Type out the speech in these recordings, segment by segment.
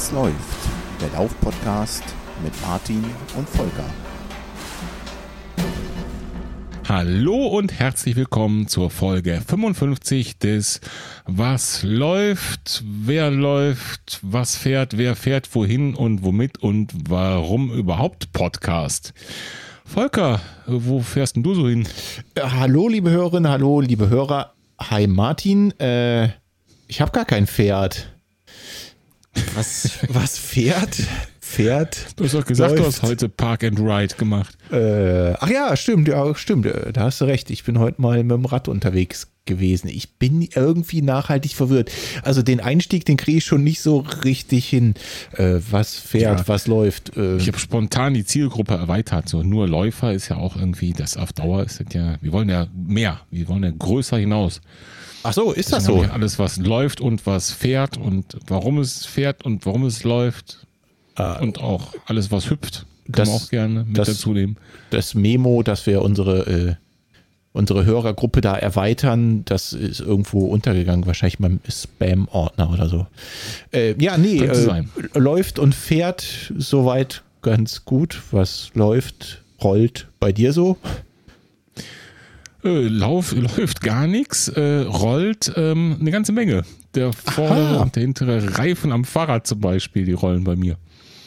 Was läuft? Der Lauf-Podcast mit Martin und Volker. Hallo und herzlich willkommen zur Folge 55 des Was läuft, wer läuft, was fährt, wer fährt, wohin und womit und warum überhaupt Podcast. Volker, wo fährst denn du so hin? Äh, hallo, liebe Hörerinnen, hallo, liebe Hörer. Hi, Martin. Äh, ich habe gar kein Pferd. Was, was fährt? Pferd. Du hast doch gesagt, läuft. du hast heute Park and Ride gemacht. Äh, ach ja, stimmt, ja, stimmt. Äh, da hast du recht. Ich bin heute mal mit dem Rad unterwegs gewesen. Ich bin irgendwie nachhaltig verwirrt. Also den Einstieg, den kriege ich schon nicht so richtig hin. Äh, was fährt, ja, was läuft. Äh. Ich habe spontan die Zielgruppe erweitert. So nur Läufer ist ja auch irgendwie, das auf Dauer ist das ja, wir wollen ja mehr, wir wollen ja größer hinaus. Ach so, ist das so? Alles, was läuft und was fährt und warum es fährt und warum es läuft. Ah. Und auch alles, was hüpft, kann das, man auch gerne mit das, dazu nehmen. Das Memo, dass wir unsere, äh, unsere Hörergruppe da erweitern, das ist irgendwo untergegangen, wahrscheinlich beim Spam-Ordner oder so. Äh, ja, nee, äh, läuft und fährt soweit ganz gut. Was läuft, rollt bei dir so? Äh, Lauf läuft gar nichts, äh, rollt ähm, eine ganze Menge. Der vordere und der hintere Reifen am Fahrrad zum Beispiel, die rollen bei mir.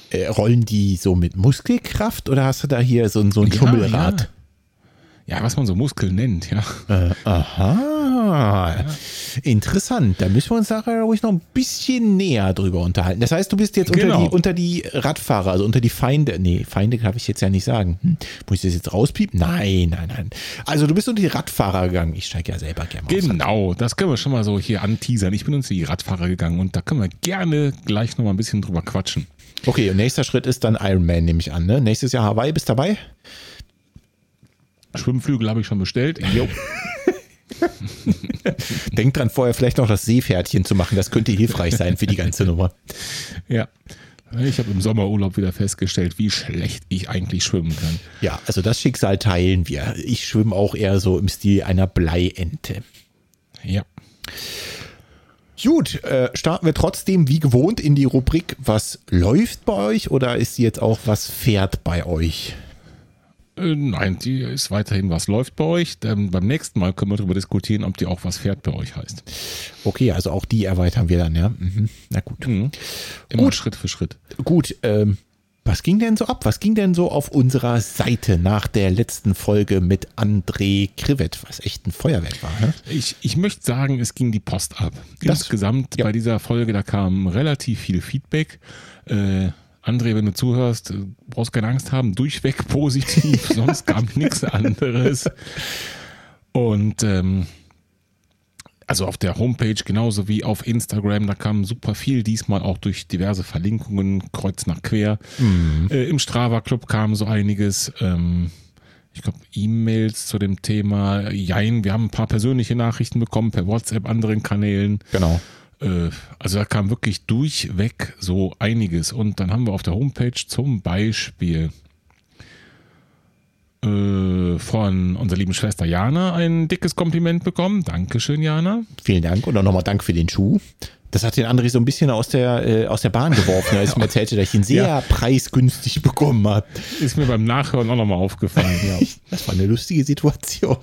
Äh, rollen die so mit Muskelkraft oder hast du da hier so, so ein Schummelrad? Ja. Ja, was man so Muskeln nennt, ja. Äh, aha. Ja. Interessant. Da müssen wir uns nachher ruhig noch ein bisschen näher drüber unterhalten. Das heißt, du bist jetzt genau. unter, die, unter die Radfahrer, also unter die Feinde. Nee, Feinde darf ich jetzt ja nicht sagen. Hm. Muss ich das jetzt rauspiepen? Nein, nein, nein. Also du bist unter die Radfahrer gegangen. Ich steige ja selber gerne mal Genau, das können wir schon mal so hier anteasern. Ich bin unter die Radfahrer gegangen und da können wir gerne gleich noch mal ein bisschen drüber quatschen. Okay, und nächster Schritt ist dann Ironman, nehme ich an. Ne? Nächstes Jahr Hawaii, bist dabei? Schwimmflügel habe ich schon bestellt. Jo. Denk dran, vorher vielleicht noch das Seepferdchen zu machen. Das könnte hilfreich sein für die ganze Nummer. Ja. Ich habe im Sommerurlaub wieder festgestellt, wie schlecht ich eigentlich schwimmen kann. Ja, also das Schicksal teilen wir. Ich schwimme auch eher so im Stil einer Bleiente. Ja. Gut, äh, starten wir trotzdem wie gewohnt in die Rubrik Was läuft bei euch oder ist jetzt auch Was fährt bei euch? Äh, nein, die ist weiterhin, was läuft bei euch. Ähm, beim nächsten Mal können wir darüber diskutieren, ob die auch was fährt bei euch heißt. Okay, also auch die erweitern wir dann, ja. Mhm. Na gut. Mhm. Immer gut. Schritt für Schritt. Gut, ähm, was ging denn so ab? Was ging denn so auf unserer Seite nach der letzten Folge mit André Krivet, was echt ein Feuerwerk war? Ne? Ich, ich möchte sagen, es ging die Post ab. Das, Insgesamt ja. bei dieser Folge, da kam relativ viel Feedback. Äh, André, wenn du zuhörst, äh, brauchst keine Angst haben, durchweg positiv, sonst kam nichts anderes. Und ähm, also auf der Homepage genauso wie auf Instagram, da kam super viel, diesmal auch durch diverse Verlinkungen, kreuz nach quer. Mhm. Äh, Im Strava Club kam so einiges. Ähm, ich glaube, E-Mails zu dem Thema. Jein, wir haben ein paar persönliche Nachrichten bekommen per WhatsApp, anderen Kanälen. Genau. Äh, also da kam wirklich durchweg so einiges. Und dann haben wir auf der Homepage zum Beispiel äh, von unserer lieben Schwester Jana ein dickes Kompliment bekommen. Dankeschön, Jana. Vielen Dank und auch nochmal Dank für den Schuh. Das hat den André so ein bisschen aus der, äh, aus der Bahn geworfen, als ich mir erzählte, dass ich ihn sehr ja. preisgünstig bekommen habe. Ist mir beim Nachhören auch nochmal aufgefallen. Ja. Das war eine lustige Situation.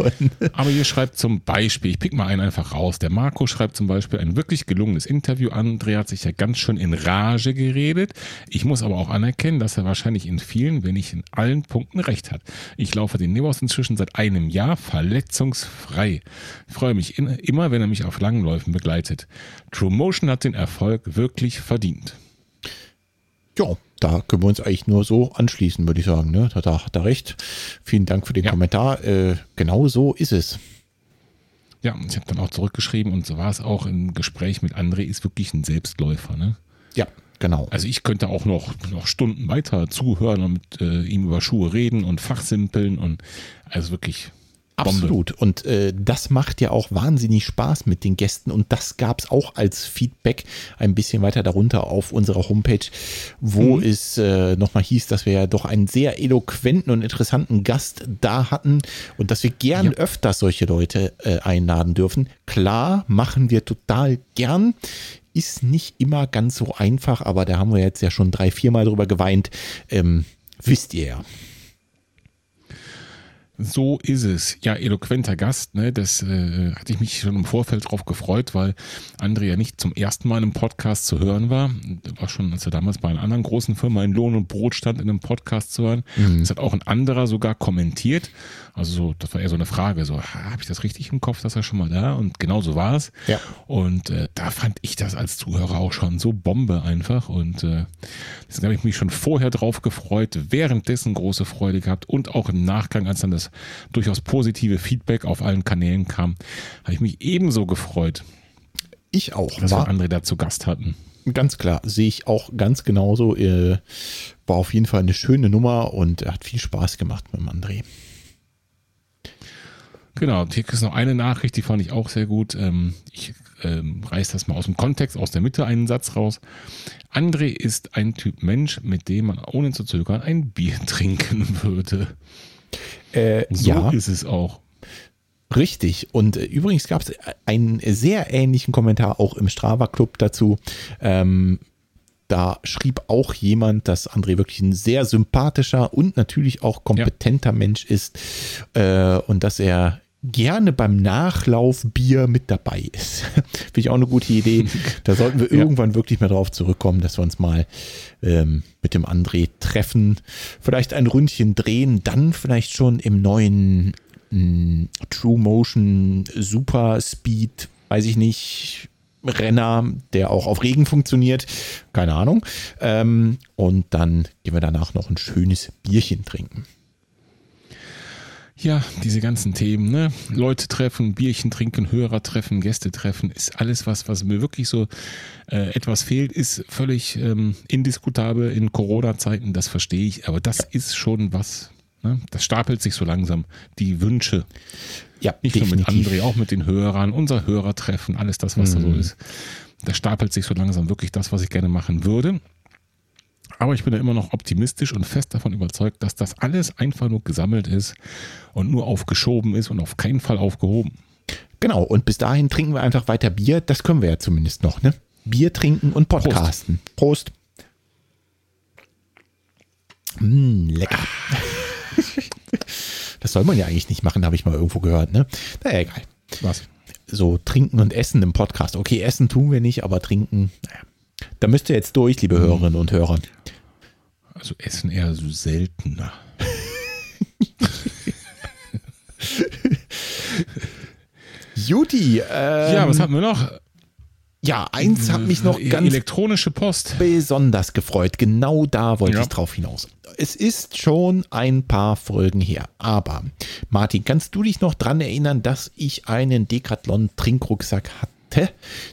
Aber ihr schreibt zum Beispiel, ich pick mal einen einfach raus. Der Marco schreibt zum Beispiel ein wirklich gelungenes Interview. André hat sich ja ganz schön in Rage geredet. Ich muss aber auch anerkennen, dass er wahrscheinlich in vielen, wenn nicht in allen Punkten recht hat. Ich laufe den Nibos inzwischen seit einem Jahr verletzungsfrei. Ich freue mich immer, wenn er mich auf langen Läufen begleitet. True Motion Menschen hat den Erfolg wirklich verdient. Ja, da können wir uns eigentlich nur so anschließen, würde ich sagen. Ne? Da, da hat er recht. Vielen Dank für den ja. Kommentar. Äh, genau so ist es. Ja, ich habe dann auch zurückgeschrieben und so war es auch im Gespräch mit André, ist wirklich ein Selbstläufer. Ne? Ja, genau. Also ich könnte auch noch, noch Stunden weiter zuhören und mit äh, ihm über Schuhe reden und fachsimpeln und also wirklich Absolut. Und äh, das macht ja auch wahnsinnig Spaß mit den Gästen. Und das gab es auch als Feedback ein bisschen weiter darunter auf unserer Homepage, wo mhm. es äh, nochmal hieß, dass wir ja doch einen sehr eloquenten und interessanten Gast da hatten und dass wir gern ja. öfters solche Leute äh, einladen dürfen. Klar, machen wir total gern. ist nicht immer ganz so einfach, aber da haben wir jetzt ja schon drei, viermal drüber geweint. Ähm, wisst ihr ja. So ist es. Ja, eloquenter Gast, ne? Das äh, hatte ich mich schon im Vorfeld drauf gefreut, weil André ja nicht zum ersten Mal im Podcast zu hören war. War schon, als er damals bei einer anderen großen Firma in Lohn und Brot stand, in einem Podcast zu hören. Mhm. Das hat auch ein anderer sogar kommentiert. Also so, das war eher so eine Frage, so, habe ich das richtig im Kopf, dass er schon mal da? Und genau so war es. Ja. Und äh, da fand ich das als Zuhörer auch schon so Bombe einfach. Und äh, deswegen habe ich mich schon vorher drauf gefreut, währenddessen große Freude gehabt und auch im Nachgang, als dann das durchaus positive Feedback auf allen Kanälen kam, habe ich mich ebenso gefreut. Ich auch. Dass war, wir André da zu Gast hatten. Ganz klar, sehe ich auch ganz genauso. Äh, war auf jeden Fall eine schöne Nummer und hat viel Spaß gemacht mit dem André. Genau, hier ist noch eine Nachricht, die fand ich auch sehr gut. Ähm, ich ähm, reiß das mal aus dem Kontext, aus der Mitte einen Satz raus. André ist ein Typ Mensch, mit dem man ohne zu zögern ein Bier trinken würde. Äh, so ja. ist es auch. Richtig. Und äh, übrigens gab es einen sehr ähnlichen Kommentar auch im Strava Club dazu. Ähm, da schrieb auch jemand, dass André wirklich ein sehr sympathischer und natürlich auch kompetenter ja. Mensch ist äh, und dass er gerne beim Nachlauf Bier mit dabei ist. Finde ich auch eine gute Idee. Da sollten wir ja. irgendwann wirklich mal drauf zurückkommen, dass wir uns mal ähm, mit dem André treffen, vielleicht ein Ründchen drehen, dann vielleicht schon im neuen mh, hm, True Motion Super Speed, weiß ich nicht, Renner, der auch auf Regen funktioniert. Keine Ahnung. Ähm, und dann gehen wir danach noch ein schönes Bierchen trinken. Ja, diese ganzen Themen, ne? Leute treffen, Bierchen trinken, Hörer treffen, Gäste treffen, ist alles was, was mir wirklich so äh, etwas fehlt, ist völlig ähm, indiskutabel in Corona-Zeiten, das verstehe ich, aber das ist schon was, ne? Das stapelt sich so langsam. Die Wünsche, ja, nicht definitiv. nur mit André, auch mit den Hörern, unser Hörertreffen, alles das, was mhm. da so ist. Da stapelt sich so langsam wirklich das, was ich gerne machen würde. Aber ich bin ja immer noch optimistisch und fest davon überzeugt, dass das alles einfach nur gesammelt ist und nur aufgeschoben ist und auf keinen Fall aufgehoben. Genau, und bis dahin trinken wir einfach weiter Bier. Das können wir ja zumindest noch, ne? Bier trinken und podcasten. Prost. Prost. Mm, lecker. Das soll man ja eigentlich nicht machen, habe ich mal irgendwo gehört, ne? Naja, egal. Was? So trinken und essen im Podcast. Okay, essen tun wir nicht, aber trinken, naja. Da müsst ihr jetzt durch, liebe Hörerinnen und Hörer. Also essen eher so seltener. Juti. Ähm, ja, was hatten wir noch? Ja, eins hat mich noch ganz elektronische Post besonders gefreut. Genau da wollte ja. ich drauf hinaus. Es ist schon ein paar Folgen her, aber Martin, kannst du dich noch dran erinnern, dass ich einen Decathlon Trinkrucksack hatte,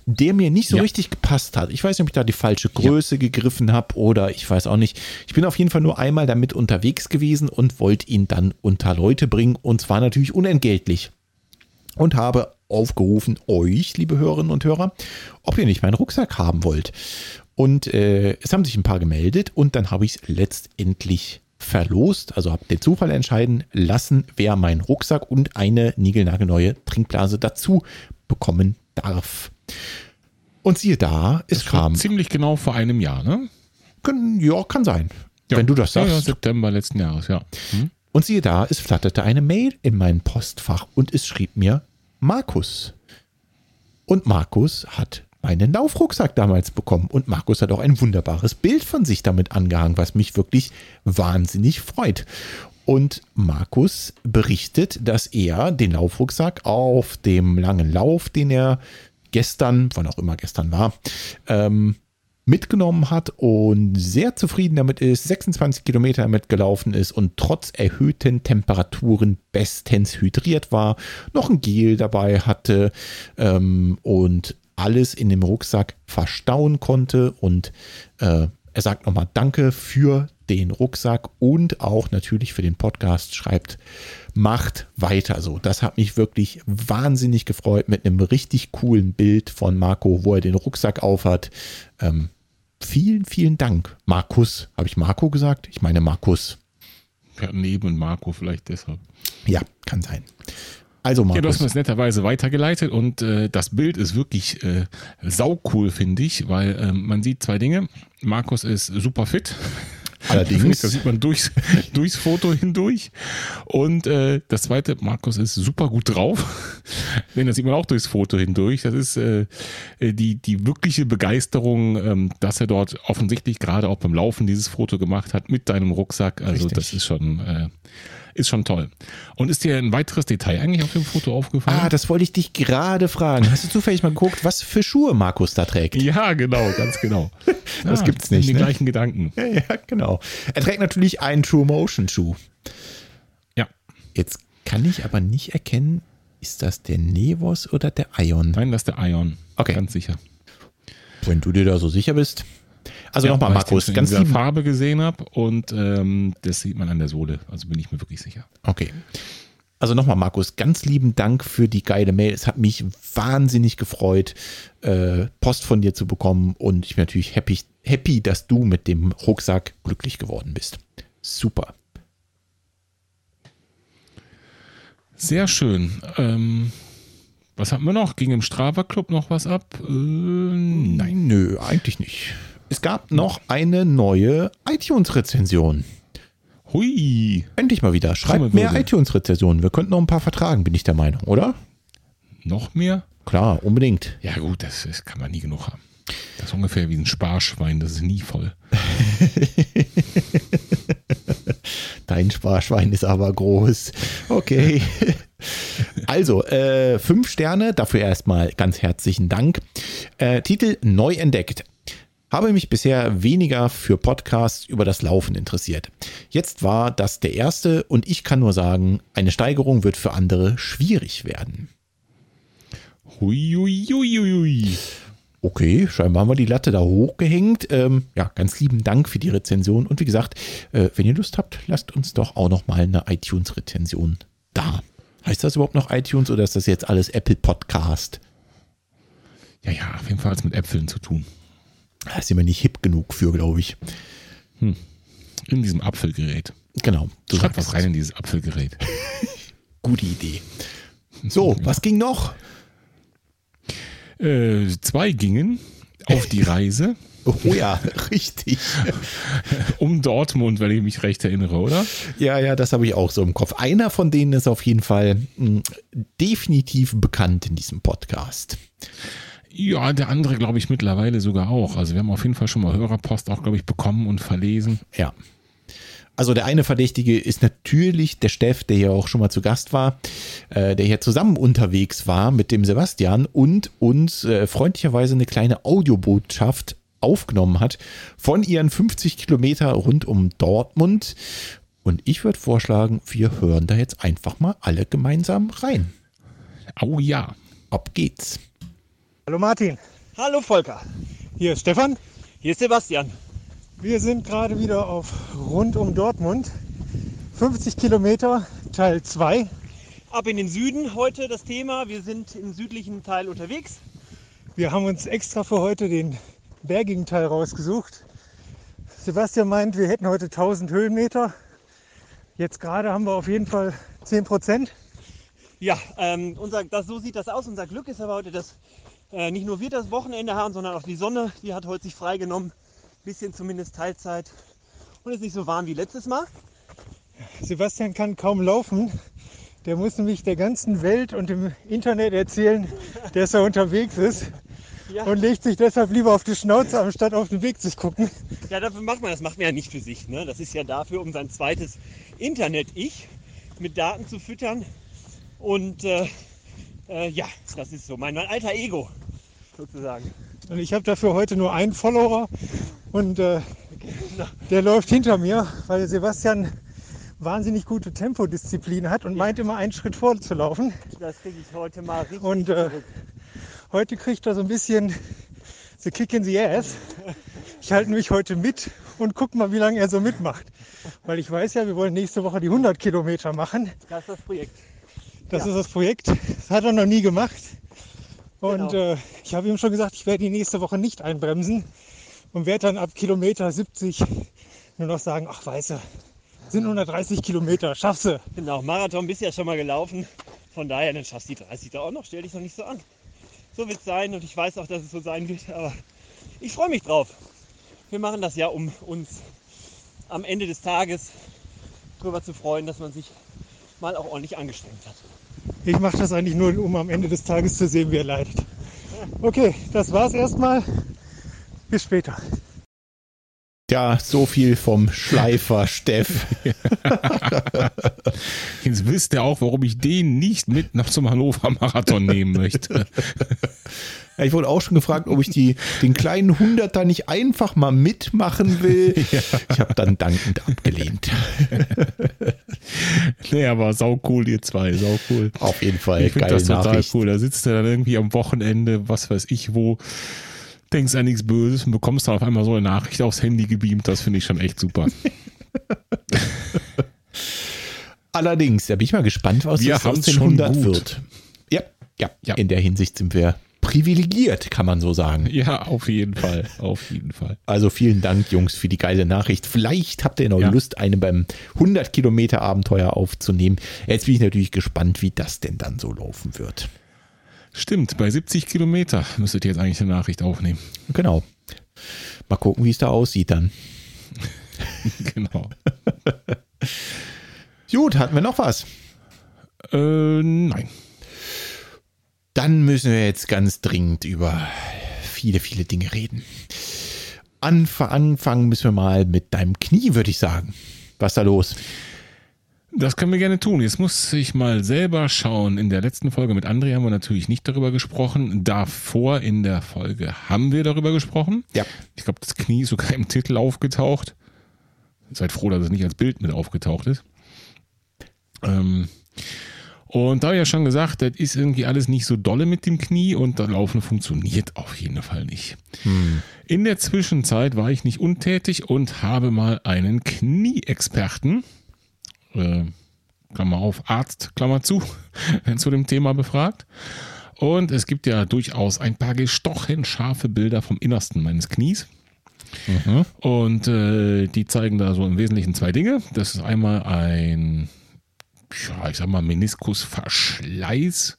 der mir nicht so ja. richtig gepasst hat? Ich weiß nicht, ob ich da die falsche Größe ja. gegriffen habe oder ich weiß auch nicht. Ich bin auf jeden Fall nur einmal damit unterwegs gewesen und wollte ihn dann unter Leute bringen und zwar natürlich unentgeltlich und habe aufgerufen, euch, liebe Hörerinnen und Hörer, ob ihr nicht meinen Rucksack haben wollt. Und äh, es haben sich ein paar gemeldet und dann habe ich es letztendlich verlost, also habe den Zufall entscheiden lassen, wer meinen Rucksack und eine niegelnagelneue Trinkblase dazu bekommen darf. Und siehe da, es das kam. Ziemlich genau vor einem Jahr, ne? ja, kann sein. Ja. Wenn du das sagst. Ja, September letzten Jahres, ja. Hm? Und siehe da, es flatterte eine Mail in mein Postfach und es schrieb mir Markus. Und Markus hat einen Laufrucksack damals bekommen. Und Markus hat auch ein wunderbares Bild von sich damit angehangen, was mich wirklich wahnsinnig freut. Und Markus berichtet, dass er den Laufrucksack auf dem langen Lauf, den er gestern, wann auch immer gestern war, ähm, mitgenommen hat und sehr zufrieden damit ist, 26 Kilometer damit gelaufen ist und trotz erhöhten Temperaturen bestens hydriert war, noch ein Gel dabei hatte ähm, und alles in dem Rucksack verstauen konnte. Und äh, er sagt nochmal Danke für den Rucksack und auch natürlich für den Podcast schreibt, macht weiter so. Das hat mich wirklich wahnsinnig gefreut mit einem richtig coolen Bild von Marco, wo er den Rucksack aufhat. Ähm, vielen, vielen Dank. Markus, habe ich Marco gesagt? Ich meine Markus. Ja, neben Marco vielleicht deshalb. Ja, kann sein. Also Markus. Ja, du hast mir das netterweise weitergeleitet und äh, das Bild ist wirklich äh, saucool, finde ich, weil äh, man sieht zwei Dinge. Markus ist super fit. Allerdings. Das sieht man durchs, durchs Foto hindurch. Und äh, das zweite, Markus ist super gut drauf. Denn das sieht man auch durchs Foto hindurch. Das ist äh, die, die wirkliche Begeisterung, ähm, dass er dort offensichtlich gerade auch beim Laufen dieses Foto gemacht hat mit deinem Rucksack. Also Richtig. das ist schon äh, ist schon toll. Und ist dir ein weiteres Detail eigentlich auf dem Foto aufgefallen? Ah, das wollte ich dich gerade fragen. Hast du zufällig mal geguckt, was für Schuhe Markus da trägt? Ja, genau, ganz genau. das ah, gibt's nicht. Die ne? gleichen Gedanken. Ja, ja, genau. Er trägt natürlich einen True Motion Schuh. Ja. Jetzt kann ich aber nicht erkennen, ist das der Nevos oder der Ion? Nein, das ist der Ion. Okay. Ganz sicher. Wenn du dir da so sicher bist. Also ja, nochmal, Markus, ich ganz in Farbe gesehen habe und ähm, das sieht man an der Sohle. Also bin ich mir wirklich sicher. Okay. Also nochmal, Markus, ganz lieben Dank für die geile Mail. Es hat mich wahnsinnig gefreut, äh, Post von dir zu bekommen und ich bin natürlich happy, happy, dass du mit dem Rucksack glücklich geworden bist. Super. Sehr schön. Ähm, was hatten wir noch? Ging im Strava Club noch was ab? Äh, nein, nö, eigentlich nicht. Es gab noch eine neue iTunes-Rezension. Hui. Endlich mal wieder. Schreibt mehr iTunes-Rezensionen. Wir könnten noch ein paar vertragen, bin ich der Meinung, oder? Noch mehr? Klar, unbedingt. Ja, gut, das, das kann man nie genug haben. Das ist ungefähr wie ein Sparschwein, das ist nie voll. Dein Sparschwein ist aber groß. Okay. Also, äh, fünf Sterne, dafür erstmal ganz herzlichen Dank. Äh, Titel Neu entdeckt habe mich bisher weniger für Podcasts über das Laufen interessiert. Jetzt war das der erste und ich kann nur sagen, eine Steigerung wird für andere schwierig werden. Huiuiuiui. Okay, scheinbar haben wir die Latte da hochgehängt. Ähm, ja, ganz lieben Dank für die Rezension. Und wie gesagt, äh, wenn ihr Lust habt, lasst uns doch auch noch mal eine iTunes-Rezension da. Heißt das überhaupt noch iTunes oder ist das jetzt alles Apple Podcast? Ja, ja, auf jeden Fall hat es mit Äpfeln zu tun. Da ist immer nicht hip genug für, glaube ich. Hm. In diesem Apfelgerät. Genau. Du Schreib was rein in dieses Apfelgerät. Gute Idee. So, ja. was ging noch? Äh, zwei gingen auf die Reise. Oh ja, richtig. um Dortmund, wenn ich mich recht erinnere, oder? Ja, ja, das habe ich auch so im Kopf. Einer von denen ist auf jeden Fall mh, hm, definitiv bekannt in diesem Podcast. Ja, der andere glaube ich mittlerweile sogar auch. Also wir haben auf jeden Fall schon mal Hörerpost auch, glaube ich, bekommen und verlesen. Ja. Also der eine Verdächtige ist natürlich der Steff, der hier auch schon mal zu Gast war, äh, der hier zusammen unterwegs war mit dem Sebastian und uns äh, freundlicherweise eine kleine Audiobotschaft aufgenommen hat von ihren 50 Kilometer rund um Dortmund. Und ich würde vorschlagen, wir hören da jetzt einfach mal alle gemeinsam rein. Oh ja. Ab geht's. Hallo Martin. Hallo Volker. Hier ist Stefan. Hier ist Sebastian. Wir sind gerade wieder auf rund um Dortmund. 50 Kilometer, Teil 2. Ab in den Süden heute das Thema. Wir sind im südlichen Teil unterwegs. Wir haben uns extra für heute den bergigen Teil rausgesucht. Sebastian meint, wir hätten heute 1000 Höhenmeter. Jetzt gerade haben wir auf jeden Fall 10 Prozent. Ja, ähm, unser, das, so sieht das aus. Unser Glück ist aber heute, dass äh, nicht nur wir das Wochenende haben, sondern auch die Sonne, die hat heute sich freigenommen. Bisschen zumindest Teilzeit. Und ist nicht so warm wie letztes Mal. Sebastian kann kaum laufen. Der muss nämlich der ganzen Welt und dem Internet erzählen, dass er unterwegs ist. Ja. Und legt sich deshalb lieber auf die Schnauze, anstatt auf den Weg zu gucken. Ja, dafür macht man das. macht man ja nicht für sich. Ne? Das ist ja dafür, um sein zweites Internet-Ich mit Daten zu füttern. Und äh, äh, ja, das ist so mein, mein alter Ego sozusagen. Und ich habe dafür heute nur einen Follower und äh, der läuft hinter mir, weil Sebastian wahnsinnig gute Tempodisziplin hat und ja. meint immer einen Schritt vorzulaufen. Das kriege ich heute mal richtig Und äh, heute kriegt er so ein bisschen the kick in the ass. Ich halte mich heute mit und guck mal, wie lange er so mitmacht. Weil ich weiß ja, wir wollen nächste Woche die 100 Kilometer machen. Das ist das Projekt. Das ja. ist das Projekt. Das hat er noch nie gemacht. Und genau. äh, ich habe ihm schon gesagt, ich werde die nächste Woche nicht einbremsen und werde dann ab Kilometer 70 nur noch sagen, ach weißt du, sind 130 Kilometer, schaffst du. Genau, Marathon bist ja schon mal gelaufen. Von daher, dann schaffst du die 30 da auch noch, stell dich noch nicht so an. So wird es sein und ich weiß auch, dass es so sein wird, aber ich freue mich drauf. Wir machen das ja, um uns am Ende des Tages darüber zu freuen, dass man sich mal auch ordentlich angestrengt hat. Ich mache das eigentlich nur, um am Ende des Tages zu sehen, wie er leidet. Okay, das war's erstmal. Bis später. Ja, so viel vom Schleifer, Steff. Jetzt wisst ihr auch, warum ich den nicht mit nach zum Hannover Marathon nehmen möchte. Ja, ich wurde auch schon gefragt, ob ich die, den kleinen Hunderter nicht einfach mal mitmachen will. Ja. Ich habe dann dankend abgelehnt. nee, aber sau cool, ihr zwei, sau cool. Auf jeden Fall. Ich finde das total Nachricht. cool. Da sitzt er dann irgendwie am Wochenende, was weiß ich wo, denkst an nichts Böses und bekommst dann auf einmal so eine Nachricht aufs Handy gebeamt. Das finde ich schon echt super. Allerdings, da bin ich mal gespannt, was wir das aus den 100 gut. wird. Ja, ja, ja, in der Hinsicht sind wir privilegiert, kann man so sagen. Ja, auf jeden Fall, auf jeden Fall. Also vielen Dank, Jungs, für die geile Nachricht. Vielleicht habt ihr noch ja. Lust, eine beim 100 Kilometer Abenteuer aufzunehmen. Jetzt bin ich natürlich gespannt, wie das denn dann so laufen wird. Stimmt, bei 70 Kilometer müsstet ihr jetzt eigentlich eine Nachricht aufnehmen. Genau. Mal gucken, wie es da aussieht dann. genau. Gut, hatten wir noch was? Äh, nein. Dann müssen wir jetzt ganz dringend über viele, viele Dinge reden. Anfangen müssen wir mal mit deinem Knie, würde ich sagen. Was ist da los? Das können wir gerne tun. Jetzt muss ich mal selber schauen. In der letzten Folge mit André haben wir natürlich nicht darüber gesprochen. Davor in der Folge haben wir darüber gesprochen. Ja. Ich glaube, das Knie ist sogar im Titel aufgetaucht. Seid froh, dass es nicht als Bild mit aufgetaucht ist. Ähm, und da habe ich ja schon gesagt, das ist irgendwie alles nicht so dolle mit dem Knie und das Laufen funktioniert auf jeden Fall nicht. Hm. In der Zwischenzeit war ich nicht untätig und habe mal einen Knieexperten äh, Klammer auf, Arzt, Klammer zu, zu dem Thema befragt. Und es gibt ja durchaus ein paar gestochen scharfe Bilder vom Innersten meines Knies. Mhm. Und äh, die zeigen da so im Wesentlichen zwei Dinge. Das ist einmal ein, ja, ich sag mal, Meniskusverschleiß.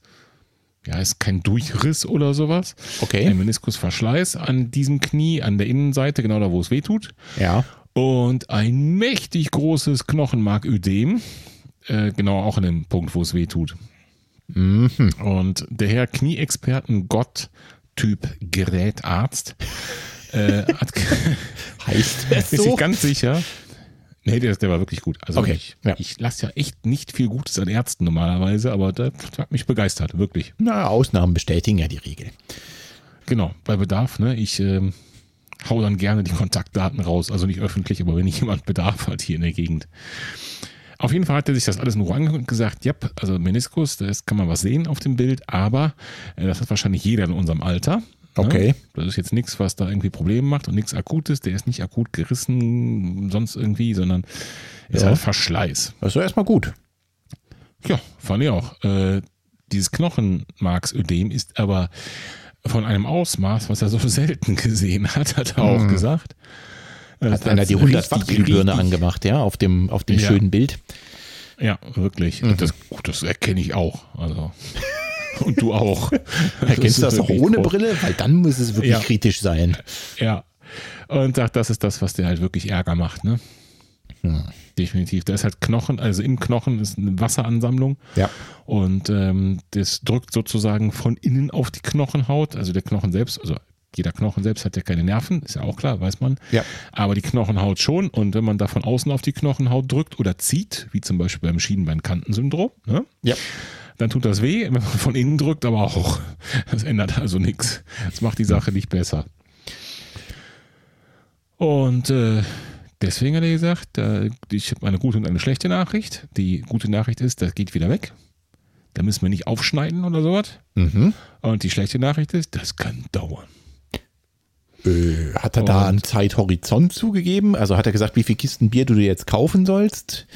Ja, ist kein Durchriss oder sowas. Okay. Ein Meniskusverschleiß an diesem Knie, an der Innenseite, genau da, wo es weh tut. Ja und ein mächtig großes Knochenmarködem, äh, genau auch an dem Punkt, wo es weh tut. Mhm. Und der Herr Knieexperten Gott, Typ Gerätarzt, äh, hat heißt so? Ist sich ganz sicher. Nee, der, der war wirklich gut. Also okay. ich, ja. ich lasse ja echt nicht viel Gutes an Ärzten normalerweise, aber das hat mich begeistert, wirklich. Na, Ausnahmen bestätigen ja die Regel. Genau, bei Bedarf, ne? Ich ähm, hau dann gerne die Kontaktdaten raus. Also nicht öffentlich, aber wenn ich jemand Bedarf hat hier in der Gegend. Auf jeden Fall hat er sich das alles nur angeguckt und gesagt, ja, also Meniskus, da kann man was sehen auf dem Bild, aber äh, das hat wahrscheinlich jeder in unserem Alter. Ne? Okay. Das ist jetzt nichts, was da irgendwie Probleme macht und nichts Akutes. Der ist nicht akut gerissen, sonst irgendwie, sondern ist ja. halt Verschleiß. Das ist ja erstmal gut. Ja, fand ich auch. Äh, dieses Knochenmarksödem ist aber von einem Ausmaß, was er so selten gesehen hat, hat er auch mhm. gesagt. Hat einer die 100 Watt Glühbirne angemacht, ja, auf dem, auf dem ja. schönen Bild. Ja, wirklich. Mhm. Das, das erkenne ich auch. Also. Und du auch. Erkennst du das auch ohne groß. Brille? Weil dann muss es wirklich ja. kritisch sein. Ja. Und sagt, das ist das, was dir halt wirklich Ärger macht, ne? Hm. Definitiv. Da ist halt Knochen, also im Knochen ist eine Wasseransammlung. Ja. Und ähm, das drückt sozusagen von innen auf die Knochenhaut. Also der Knochen selbst, also jeder Knochen selbst hat ja keine Nerven, ist ja auch klar, weiß man. Ja. Aber die Knochenhaut schon. Und wenn man da von außen auf die Knochenhaut drückt oder zieht, wie zum Beispiel beim Schienbeinkantensyndrom, ne? ja. Dann tut das weh, wenn man von innen drückt, aber auch. Das ändert also nichts. Das macht die Sache nicht besser. Und äh, Deswegen hat er gesagt, ich habe eine gute und eine schlechte Nachricht. Die gute Nachricht ist, das geht wieder weg. Da müssen wir nicht aufschneiden oder sowas. Mhm. Und die schlechte Nachricht ist, das kann dauern. Äh, hat er und da einen Zeithorizont zugegeben? Also hat er gesagt, wie viele Kisten Bier du dir jetzt kaufen sollst,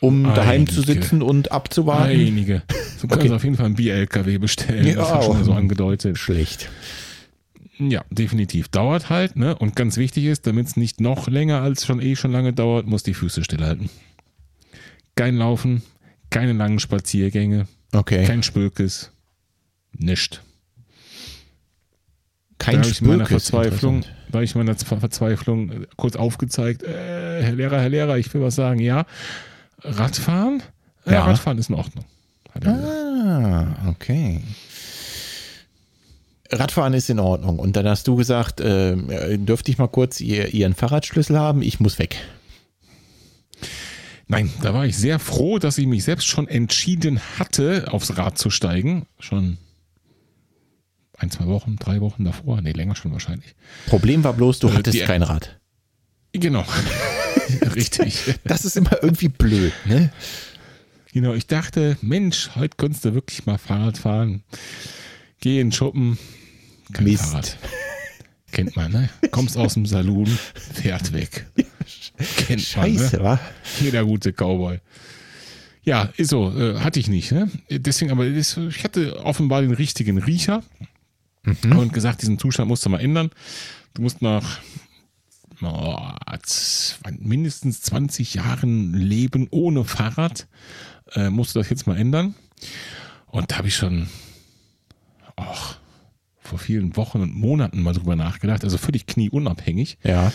um einige, daheim zu sitzen und abzuwarten? Einige. Du kannst okay. auf jeden Fall einen Bier-LKW bestellen. Ja, das war schon so angedeutet. Schlecht. Ja, definitiv. Dauert halt, ne? Und ganz wichtig ist, damit es nicht noch länger als schon eh schon lange dauert, muss die Füße stillhalten. Kein Laufen, keine langen Spaziergänge. Okay. Kein Spülkes. Nischt. Kein da ich meiner Spülkes, Verzweiflung, da habe ich meiner Ver- Verzweiflung äh, kurz aufgezeigt, äh, Herr Lehrer, Herr Lehrer, ich will was sagen, ja. Radfahren? Ja, Ja. Radfahren ist in Ordnung. Ah, okay. Radfahren ist in Ordnung. Und dann hast du gesagt, äh, dürfte ich mal kurz ihr, Ihren Fahrradschlüssel haben? Ich muss weg. Nein, da war ich sehr froh, dass ich mich selbst schon entschieden hatte, aufs Rad zu steigen. Schon ein, zwei Wochen, drei Wochen davor. Nee, länger schon wahrscheinlich. Problem war bloß, du Äh, hattest die- kein Rad. Genau. Richtig. Das ist immer irgendwie blöd, ne? Genau, ich dachte, Mensch, heute könntest du wirklich mal Fahrrad fahren. Geh in den Schuppen. Kein Mist. Fahrrad. Kennt man, ne? Kommst aus dem Saloon, fährt weg. Kennt Scheiße, man, ne? wa? Jeder gute Cowboy. Ja, ist so, äh, hatte ich nicht. Ne? Deswegen, aber das, ich hatte offenbar den richtigen Riecher und gesagt, diesen Zustand musst du mal ändern. Du musst nach oh, mindestens 20 Jahren Leben ohne Fahrrad, äh, musst du das jetzt mal ändern. Und da habe ich schon ach, vor vielen Wochen und Monaten mal drüber nachgedacht, also völlig knieunabhängig Ja.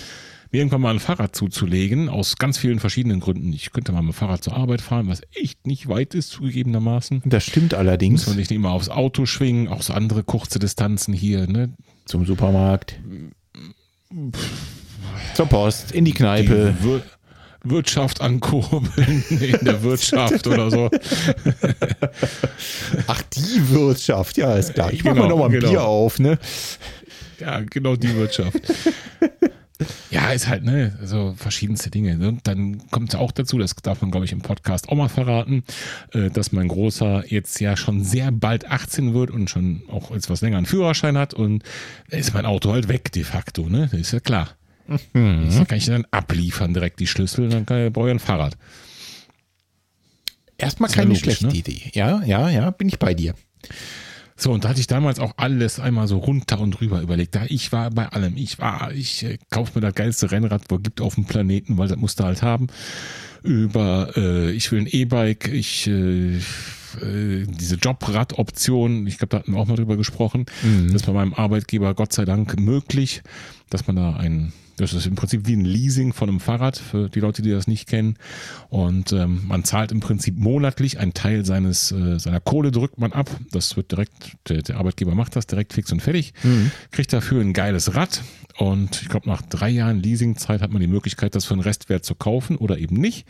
mir irgendwann mal ein Fahrrad zuzulegen, aus ganz vielen verschiedenen Gründen. Ich könnte mal mit dem Fahrrad zur Arbeit fahren, was echt nicht weit ist, zugegegebenermaßen. Das stimmt allerdings. Muss man nicht immer aufs Auto schwingen, auch so andere kurze Distanzen hier, ne? Zum Supermarkt. Zur Post, in die Kneipe. Die Wir Wirtschaft ankurbeln in der Wirtschaft oder so. Ach, die Wirtschaft, ja, ist klar. Ich mach Genau, mal noch mal ein genau. Bier auf, ne? Ja, genau die Wirtschaft. Ja, ist halt, ne, so verschiedenste Dinge. Ne? Dann kommt es auch dazu, das darf man, glaube ich, im Podcast auch mal verraten, äh, dass mein Großer jetzt ja schon sehr bald 18 wird und schon auch etwas länger einen Führerschein hat und da ist mein Auto halt weg de facto, ne? Das ist ja klar. Das kann ich dann abliefern, direkt die Schlüssel, dann kann ich, brauche ich ein Fahrrad. Erstmal keine logisch, schlechte ne? Idee. Ja, ja, ja, bin ich bei dir. So, und da hatte ich damals auch alles einmal so runter und drüber überlegt. Da ich war bei allem. Ich war, ich äh, kaufe mir das geilste Rennrad, wo gibt auf dem Planeten, weil das musst du halt haben. Über, äh, ich will ein E-Bike, ich, äh, äh, diese Jobrad-Option, ich glaube, da hatten wir auch mal drüber gesprochen. Das ist bei meinem Arbeitgeber Gott sei Dank möglich, dass man da ein das ist im Prinzip wie ein Leasing von einem Fahrrad für die Leute, die das nicht kennen. Und ähm, man zahlt im Prinzip monatlich einen Teil seines äh, seiner Kohle drückt man ab. Das wird direkt der, der Arbeitgeber macht das direkt fix und fertig. Kriegt dafür ein geiles Rad. Und ich glaube, nach drei Jahren Leasingzeit hat man die Möglichkeit, das für einen Restwert zu kaufen oder eben nicht.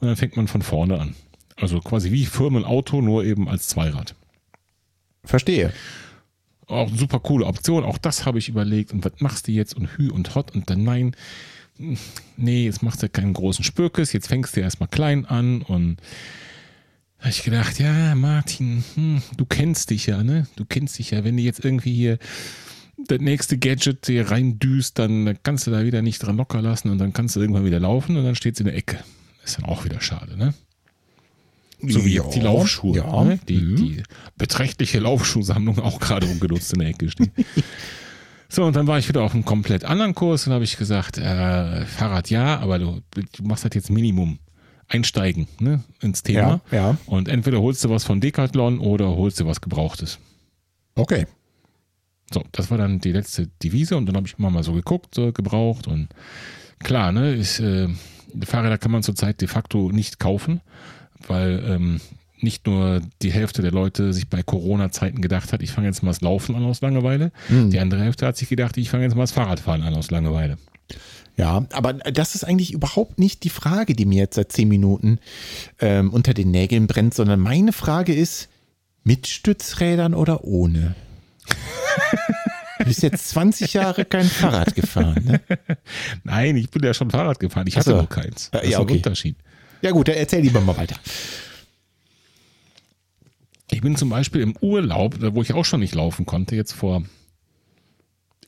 Und dann fängt man von vorne an. Also quasi wie Firmenauto, nur eben als Zweirad. Verstehe. Auch eine super coole Option. Auch das habe ich überlegt. Und was machst du jetzt? Und Hü und Hot und dann nein. Nee, jetzt machst du keinen großen Spürkes. Jetzt fängst du erstmal klein an. Und habe ich gedacht, ja, Martin, hm, du kennst dich ja, ne? Du kennst dich ja. Wenn du jetzt irgendwie hier das nächste Gadget hier reindüst, dann kannst du da wieder nicht dran locker lassen und dann kannst du irgendwann wieder laufen und dann steht es in der Ecke. Ist dann auch wieder schade, ne? So wie jetzt die Ja, Laufschuhe, ja. ne? die, Mhm. die beträchtliche Laufschuhsammlung auch gerade ungenutzt in der Ecke steht. So, und dann war ich wieder auf einem komplett anderen Kurs und habe ich gesagt, äh, Fahrrad ja, aber du, du machst halt jetzt Minimum. Einsteigen ne, ins Thema. Ja, ja. Und entweder holst du was von Decathlon oder holst du was Gebrauchtes. Okay. So, das war dann die letzte Devise und dann habe ich immer mal so geguckt, so gebraucht und klar, ne, ist, äh, Fahrräder kann man zurzeit de facto nicht kaufen, weil ähm, nicht nur die Hälfte der Leute sich bei Corona-Zeiten gedacht hat, ich fange jetzt mal das Laufen an aus Langeweile, die andere Hälfte hat sich gedacht, ich fange jetzt mal das Fahrradfahren an aus Langeweile. Ja, aber das ist eigentlich überhaupt nicht die Frage, die mir jetzt seit zehn Minuten ähm, unter den Nägeln brennt, sondern meine Frage ist, mit Stützrädern oder ohne? Du bist jetzt 20 Jahre kein Fahrrad gefahren, ne? Nein, ich bin ja schon Fahrrad gefahren, ich hatte so. nur keins. Ja, Das ist ja, ein okay. Unterschied. Ja gut, dann erzähl lieber mal weiter. Ich bin zum Beispiel im Urlaub, wo ich auch schon nicht laufen konnte, jetzt vor,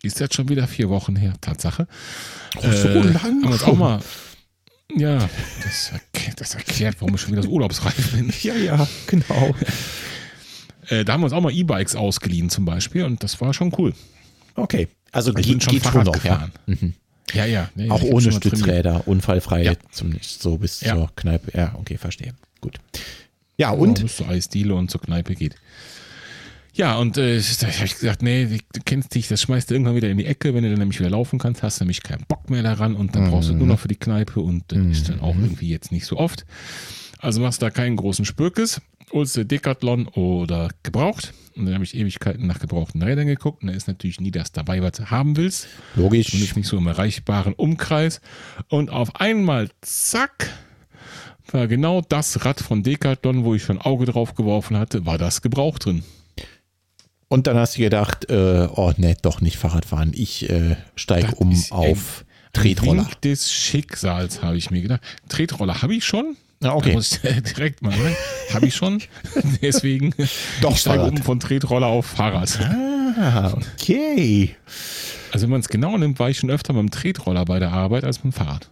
ist jetzt schon wieder vier Wochen her, Tatsache. Oh, so Äh, lang? Haben wir auch mal, ja, das, das erklärt, warum ich schon wieder so urlaubsreif bin. Ja, ja, genau. Äh, da haben wir uns auch mal E-Bikes ausgeliehen zum Beispiel und das war schon cool. Okay, also Ich geht, bin schon Fahrrad noch, ja. gefahren. Ja, ja. nee, Auch ohne. Stützräder, unfallfrei, Ja. zum so bis Ja. zur Kneipe. Ja, okay, verstehe. Gut. Ja, und? bis zur Eisdiele und zur Kneipe geht. Ja, und äh, da habe ich gesagt, nee, du kennst dich, das schmeißt du irgendwann wieder in die Ecke, wenn du dann nämlich wieder laufen kannst, hast du nämlich keinen Bock mehr daran und dann brauchst du nur noch für die Kneipe und das ist dann auch irgendwie jetzt nicht so oft. Also machst du da keinen großen Spürkes, holst du Decathlon oder gebraucht. Und dann habe ich Ewigkeiten nach gebrauchten Rädern geguckt und da ist natürlich nie das dabei, was du haben willst. Logisch. Und ist nicht so im erreichbaren Umkreis. Und auf einmal, zack, war genau das Rad von Decathlon, wo ich schon Auge drauf geworfen hatte, war das gebraucht drin. Und dann hast du gedacht, äh, oh ne, doch nicht Fahrradfahren. Ich äh, steige um auf Ein Tretroller. Wink des Schicksals, habe ich mir gedacht. Tretroller habe ich schon. Ja, Da okay. muss ich direkt mal sagen. Habe ich schon. Deswegen Doch, ich steige um von Tretroller auf Fahrrad. Ah, okay. Also wenn man es genau nimmt, war ich schon öfter mit dem Tretroller bei der Arbeit als mit dem Fahrrad.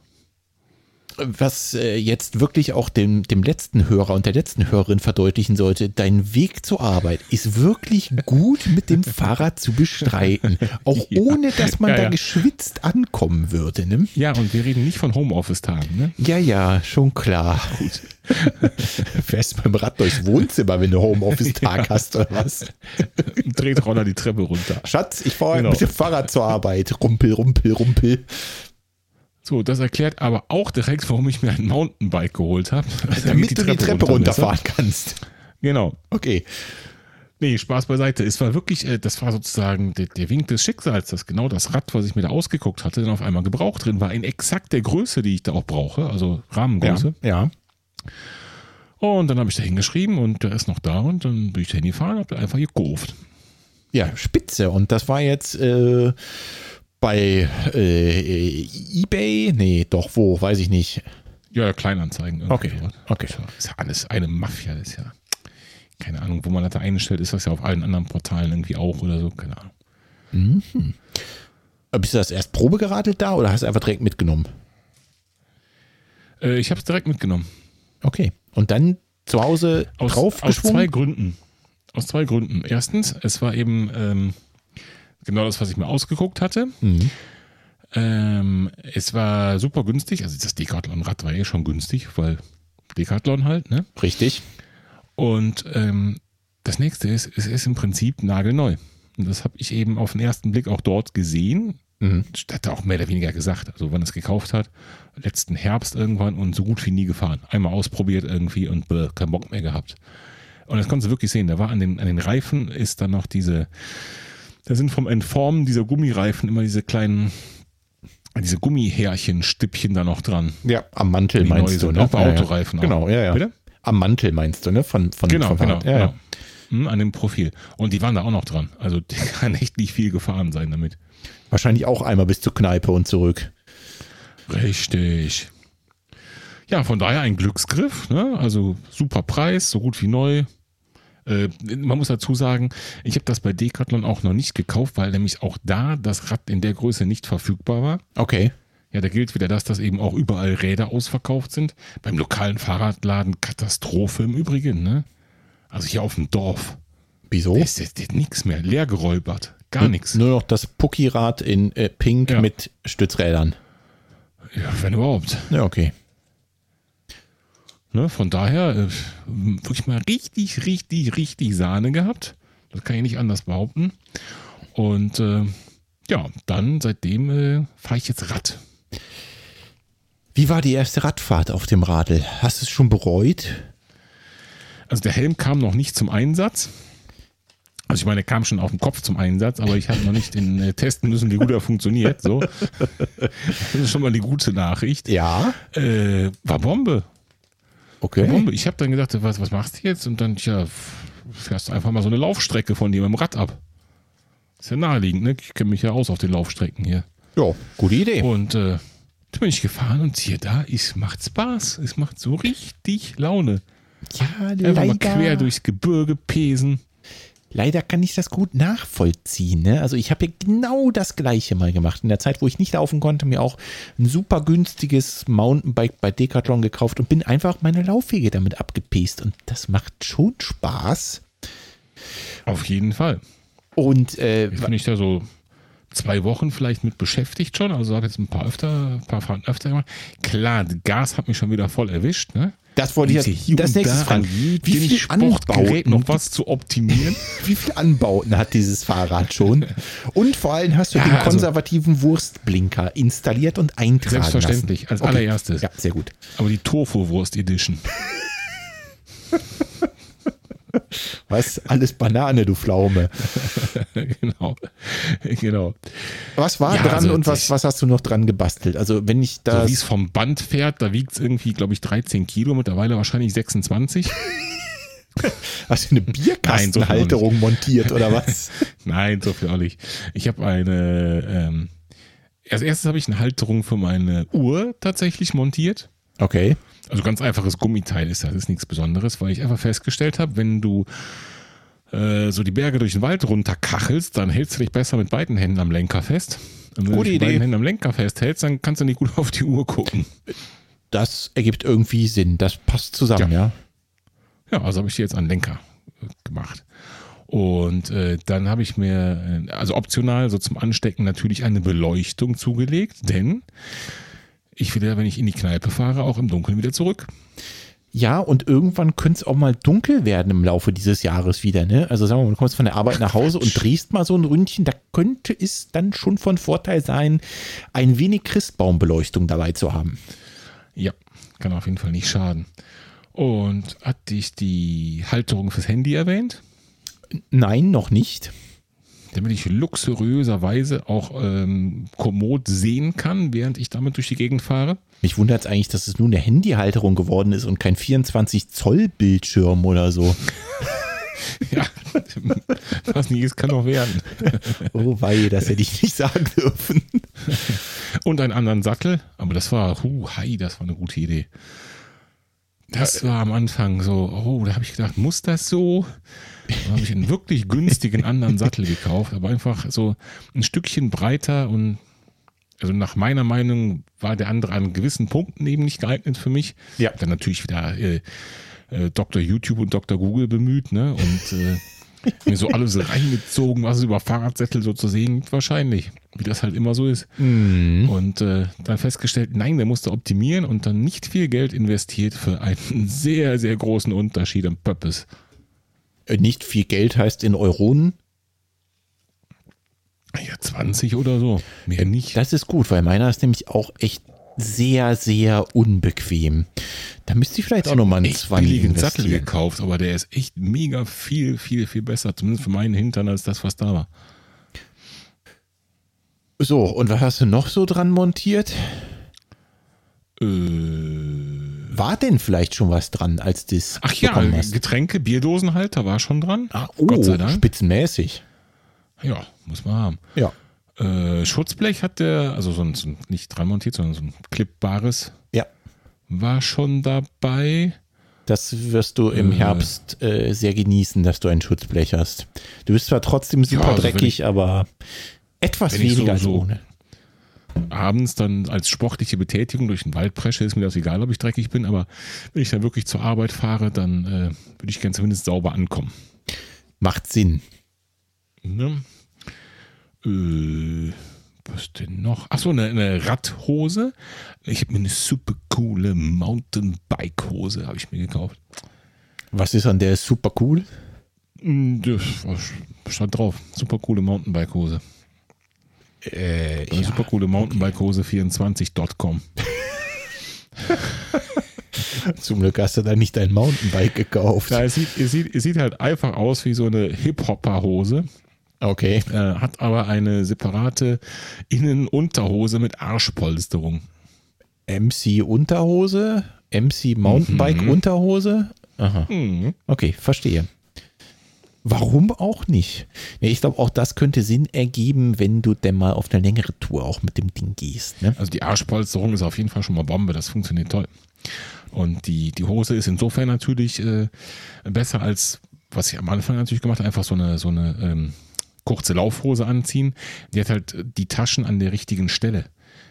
Was äh, jetzt wirklich auch dem, dem letzten Hörer und der letzten Hörerin verdeutlichen sollte, dein Weg zur Arbeit ist wirklich gut mit dem Fahrrad zu bestreiten. Auch Ja. ohne, dass man Ja, da ja. geschwitzt ankommen würde. Ne? Ja, und wir reden nicht von Homeoffice-Tagen. Ne? Ja, ja, schon klar. Gut. Fährst dem Rad durchs Wohnzimmer, wenn du Homeoffice-Tag hast oder was? Ein Tretroller die Treppe runter. Schatz, ich fahre Genau. mit dem Fahrrad zur Arbeit. Rumpel, rumpel, rumpel. So, das erklärt aber auch direkt, warum ich mir ein Mountainbike geholt habe. Damit du die Treppe runterfahren kannst. Genau. Okay. Nee, Spaß beiseite. Es war wirklich, äh, das war sozusagen der, der Wink des Schicksals, dass genau das Rad, was ich mir da ausgeguckt hatte, dann auf einmal gebraucht drin war, in exakt der Größe, die ich da auch brauche, also Rahmengröße. ja. Und dann habe ich da hingeschrieben und der ist noch da und dann bin ich da hingefahren und habe einfach gekauft. Ja, spitze. Und das war jetzt äh, bei äh, eBay? Nee, doch, wo? Weiß ich nicht. Ja, Kleinanzeigen. Okay, sowas. okay. Das ist ja alles eine Mafia, das ist ja. Keine Ahnung, wo man das da einstellt, ist das ja auf allen anderen Portalen irgendwie auch oder so, keine Ahnung. Äh, Bist du das erst Probe geradelt da oder hast du einfach direkt mitgenommen? Äh, ich habe es direkt mitgenommen. Okay. Und dann zu Hause Aus, aus draufgeschwungen? zwei Gründen. Aus zwei Gründen. Erstens, es war eben ähm, genau das, was ich mir ausgeguckt hatte. Mhm. Ähm, es war super günstig. Also das Decathlon-Rad war eh schon günstig, weil Decathlon halt, ne? Richtig. Und ähm, das nächste ist, es ist im Prinzip nagelneu. Und das habe ich eben auf den ersten Blick auch dort gesehen. Mhm. Hat er auch mehr oder weniger gesagt. Also wann es gekauft hat, letzten Herbst irgendwann und so gut wie nie gefahren. Einmal ausprobiert irgendwie und bäh, keinen Bock mehr gehabt. Und das konntest du wirklich sehen. Da war an den, an den Reifen ist dann noch diese, da sind vom Entformen dieser Gummireifen immer diese kleinen, diese Gummihärchen-Stippchen da noch dran. Ja, am Mantel meinst du, ne? auch bei Ja, ja. Autoreifen auch. Genau, ja, ja. Bitte? Am Mantel meinst du, ne? Von, von, Genau, vom genau. Ja, ja. genau. Hm, an dem Profil. Und die waren da auch noch dran. Also die kann echt nicht viel gefahren sein damit. Wahrscheinlich auch einmal bis zur Kneipe und zurück. Richtig. Ja, von daher ein Glücksgriff. Ne? Also super Preis, so gut wie neu. Äh, man muss dazu sagen, ich habe das bei Decathlon auch noch nicht gekauft, weil nämlich auch da das Rad in der Größe nicht verfügbar war. Okay. Ja, da gilt wieder das, dass eben auch überall Räder ausverkauft sind. Beim lokalen Fahrradladen Katastrophe im Übrigen. Ne? Also hier auf dem Dorf. Wieso? Da ist jetzt nichts mehr. Leer geräubert. Gar nichts. Nur noch das Pucki-Rad in äh, Pink Ja. mit Stützrädern. Ja, wenn überhaupt. Ja, okay. Ne, von daher äh, wirklich mal richtig, richtig, richtig Sahne gehabt. Das kann ich nicht anders behaupten. Und äh, ja, dann seitdem äh, fahre ich jetzt Rad. Wie war die erste Radfahrt auf dem Radl? Hast du es schon bereut? Also der Helm kam noch nicht zum Einsatz. Also ich meine, er kam schon auf dem Kopf zum Einsatz, aber ich habe noch nicht in, äh, testen müssen, wie gut er funktioniert. So. Das ist schon mal die gute Nachricht. Ja. Äh, war Bombe. Okay. Bombe. Ich habe dann gedacht, was, was machst du jetzt? Und dann, tja, fährst einfach mal so eine Laufstrecke von dir mit dem Rad ab. Ist ja naheliegend, ne? Ich kenne mich ja aus auf den Laufstrecken hier. Ja, gute Idee. Und äh, da bin ich gefahren und siehe da, es macht Spaß. Es macht so richtig Laune. Ja, Einfach mal quer durchs Gebirge pesen. Leider kann ich das gut nachvollziehen. Ne? Also ich habe ja genau das gleiche mal gemacht. In der Zeit, wo ich nicht laufen konnte, mir auch ein super günstiges Mountainbike bei Decathlon gekauft und bin einfach meine Laufwege damit abgepest. Und das macht schon Spaß. Auf jeden Fall. Und äh, Jetzt bin ich da so zwei Wochen vielleicht mit beschäftigt schon. Also habe jetzt ein paar öfter, ein paar Fahrten öfter gemacht. Klar, Gas hat mich schon wieder voll erwischt, ne? Das wollte ich jetzt das nächste fragen. Wie viel Sportgerät noch was zu optimieren? Wie viele Anbauten hat dieses Fahrrad schon? Und vor allem hast du ja, den also konservativen also, Wurstblinker installiert und eintragen Selbstverständlich, lassen. als okay. allererstes. Ja, sehr gut. Aber die Tofu-Wurst Edition. Was? Alles Banane, du Pflaume. genau. genau. Was war ja, dran also und was, was hast du noch dran gebastelt? Also, wenn ich das. So wie es vom Band fährt, da wiegt es irgendwie, glaube ich, 13 Kilo, mittlerweile wahrscheinlich 26. Hast du eine Bierkastenhalterung montiert oder was? Nein, so viel auch nicht. Ich habe eine. Ähm, als erstes habe ich eine Halterung für meine Uhr tatsächlich montiert. Okay. Also ganz einfaches Gummiteil ist das, ist nichts Besonderes, weil ich einfach festgestellt habe, wenn du äh, so die Berge durch den Wald runterkachelst, dann hältst du dich besser mit beiden Händen am Lenker fest. Und wenn Gute du dich mit beiden Händen am Lenker festhältst, dann kannst du nicht gut auf die Uhr gucken. Das ergibt irgendwie Sinn. Das passt zusammen, ja. Ja, ja also habe ich die jetzt an Lenker äh, gemacht. Und äh, dann habe ich mir, äh, also optional, so zum Anstecken natürlich eine Beleuchtung zugelegt, denn ich will ja, wenn ich in die Kneipe fahre, auch im Dunkeln wieder zurück. Ja, und irgendwann könnte es auch mal dunkel werden im Laufe dieses Jahres wieder. Ne? Also sagen wir mal, du kommst von der Arbeit nach Hause und drehst mal so ein Ründchen. Da könnte es dann schon von Vorteil sein, ein wenig Christbaumbeleuchtung dabei zu haben. Ja, kann auf jeden Fall nicht schaden. Und hatte ich die Halterung fürs Handy erwähnt? Nein, noch nicht damit ich luxuriöserweise auch ähm, kommod sehen kann, während ich damit durch die Gegend fahre. Mich wundert es eigentlich, dass es nur eine Handyhalterung geworden ist und kein 24 Zoll Bildschirm oder so. ja, was nicht ist, kann noch werden. oh wei, das hätte ich nicht sagen dürfen. Und einen anderen Sattel, aber das war, hu, hi, das war eine gute Idee. Das war am Anfang so, oh, da habe ich gedacht, muss das so? Da habe ich einen wirklich günstigen anderen Sattel gekauft, aber einfach so ein Stückchen breiter und also nach meiner Meinung war der andere an gewissen Punkten eben nicht geeignet für mich. Ja. Dann natürlich wieder äh, äh, Dr. YouTube und Dr. Google bemüht, ne? Und äh, mir so alles reingezogen, was es über Fahrradsättel so zu sehen gibt, wahrscheinlich. Wie das halt immer so ist. Mhm. Und äh, dann festgestellt, nein, der musste optimieren und dann nicht viel Geld investiert für einen sehr, sehr großen Unterschied am Purpose. Äh, nicht viel Geld heißt in Euronen? Ja, 20 oder so. Mehr nicht. Das ist gut, weil meiner ist nämlich auch echt sehr, sehr unbequem. Da müsste ich vielleicht auch nochmal einen 20 billigen Sattel gekauft, aber der ist echt mega viel, viel, viel besser, zumindest für meinen Hintern, als das, was da war. So, und was hast du noch so dran montiert? Äh, war denn vielleicht schon was dran, als das Ach ja? Getränke, Bierdosenhalter war schon dran. Ach, oh, Gott sei Dank. spitzenmäßig. Ja, muss man haben. Ja. Äh, Schutzblech hat der, also so ein, so ein, nicht dran montiert, sondern so ein clipbares. Ja. War schon dabei. Das wirst du im äh, Herbst äh, sehr genießen, dass du ein Schutzblech hast. Du bist zwar trotzdem super ja, also dreckig, ich, aber etwas weniger so, ohne. Abends dann als sportliche Betätigung durch den Wald presche, ist mir das egal, ob ich dreckig bin, aber wenn ich dann wirklich zur Arbeit fahre, dann äh, würde ich gerne zumindest sauber ankommen. Macht Sinn. Ne? Äh, was denn noch? Achso, eine, eine Radhose. Ich habe mir eine super coole Mountainbike-Hose habe ich mir gekauft. Was ist an der super cool? Hm, das stand drauf. Super coole Mountainbike-Hose. Äh, ja, super coole Mountainbikehose24.com. Zum Glück hast du da nicht dein Mountainbike gekauft. Ja, es, sieht, es, sieht, es sieht halt einfach aus wie so eine Hip-Hopper-Hose. Okay. Äh, hat aber eine separate Innenunterhose mit Arschpolsterung. MC-Unterhose? MC Mountainbike-Unterhose? Mhm. Aha. Mhm. Okay, verstehe. Warum auch nicht? Ja, ich glaube, auch das könnte Sinn ergeben, wenn du denn mal auf eine längere Tour auch mit dem Ding gehst. Ne? Also die Arschpolsterung ist auf jeden Fall schon mal Bombe, das funktioniert toll. Und die, die Hose ist insofern natürlich äh, besser als, was ich am Anfang natürlich gemacht habe, einfach so eine, so eine ähm, kurze Laufhose anziehen. Die hat halt die Taschen an der richtigen Stelle.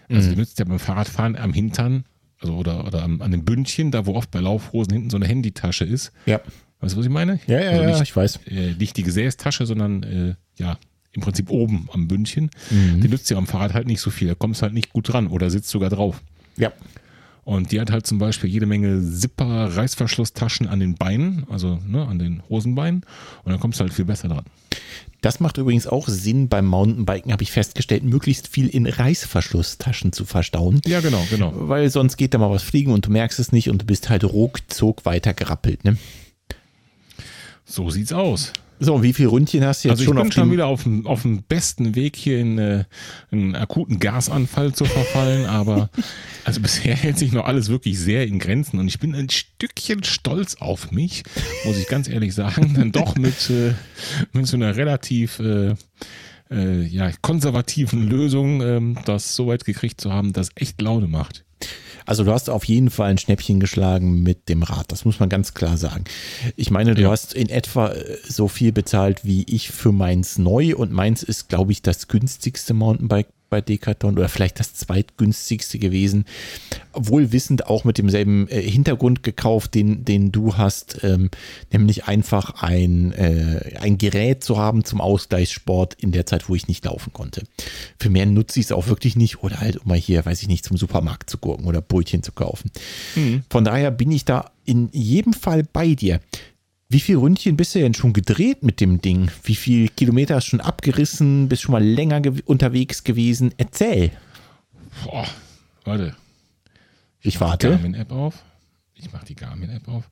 Also mhm. die nützt ja beim Fahrradfahren am Hintern also oder, oder an dem Bündchen, da wo oft bei Laufhosen hinten so eine Handytasche ist. Ja. Weißt du, was ich meine? Ja, ja, also nicht, ja ich weiß. Äh, nicht die Gesäßtasche, sondern äh, ja, im Prinzip oben am Bündchen. Mhm. Die nützt ja am Fahrrad halt nicht so viel. Da kommst halt nicht gut dran oder sitzt sogar drauf. Ja. Und die hat halt zum Beispiel jede Menge Zipper, Reißverschlusstaschen an den Beinen, also ne, an den Hosenbeinen. Und dann kommst du halt viel besser dran. Das macht übrigens auch Sinn beim Mountainbiken, habe ich festgestellt, möglichst viel in Reißverschlusstaschen zu verstauen. Ja, genau, genau. Weil sonst geht da mal was fliegen und du merkst es nicht und du bist halt ruckzuck weiter gerappelt. Ne? So sieht's aus. So, wie viel Ründchen hast du jetzt also schon ich bin schon wieder auf dem, auf dem besten Weg hier in äh, einen akuten Gasanfall zu verfallen, aber also bisher hält sich noch alles wirklich sehr in Grenzen und ich bin ein Stückchen stolz auf mich, muss ich ganz ehrlich sagen, dann doch mit, äh, mit so einer relativ äh, äh, ja, konservativen Lösung ähm, das so weit gekriegt zu haben, dass echt Laune macht. Also du hast auf jeden Fall ein Schnäppchen geschlagen mit dem Rad, das muss man ganz klar sagen. Ich meine, du Ja. hast in etwa äh, so viel bezahlt wie ich für meins neu und meins ist, glaube ich, das günstigste Mountainbike bei Decathlon oder vielleicht das zweitgünstigste gewesen. Wohl wissend auch mit demselben äh, Hintergrund gekauft, den, den du hast, ähm, nämlich einfach ein, äh, ein Gerät zu haben zum Ausgleichssport in der Zeit, wo ich nicht laufen konnte. Für mehr nutze ich es auch wirklich nicht oder halt, um mal hier, weiß ich nicht, zum Supermarkt zu gurken oder Brötchen zu kaufen. Von daher bin ich da in jedem Fall bei dir. Wie viel Ründchen bist du denn schon gedreht mit dem Ding? Wie viel Kilometer hast du schon abgerissen? Bist schon mal länger ge unterwegs gewesen? Erzähl. Boah, warte. Ich Die warte. Garmin-App auf. Ich mache die Garmin-App auf.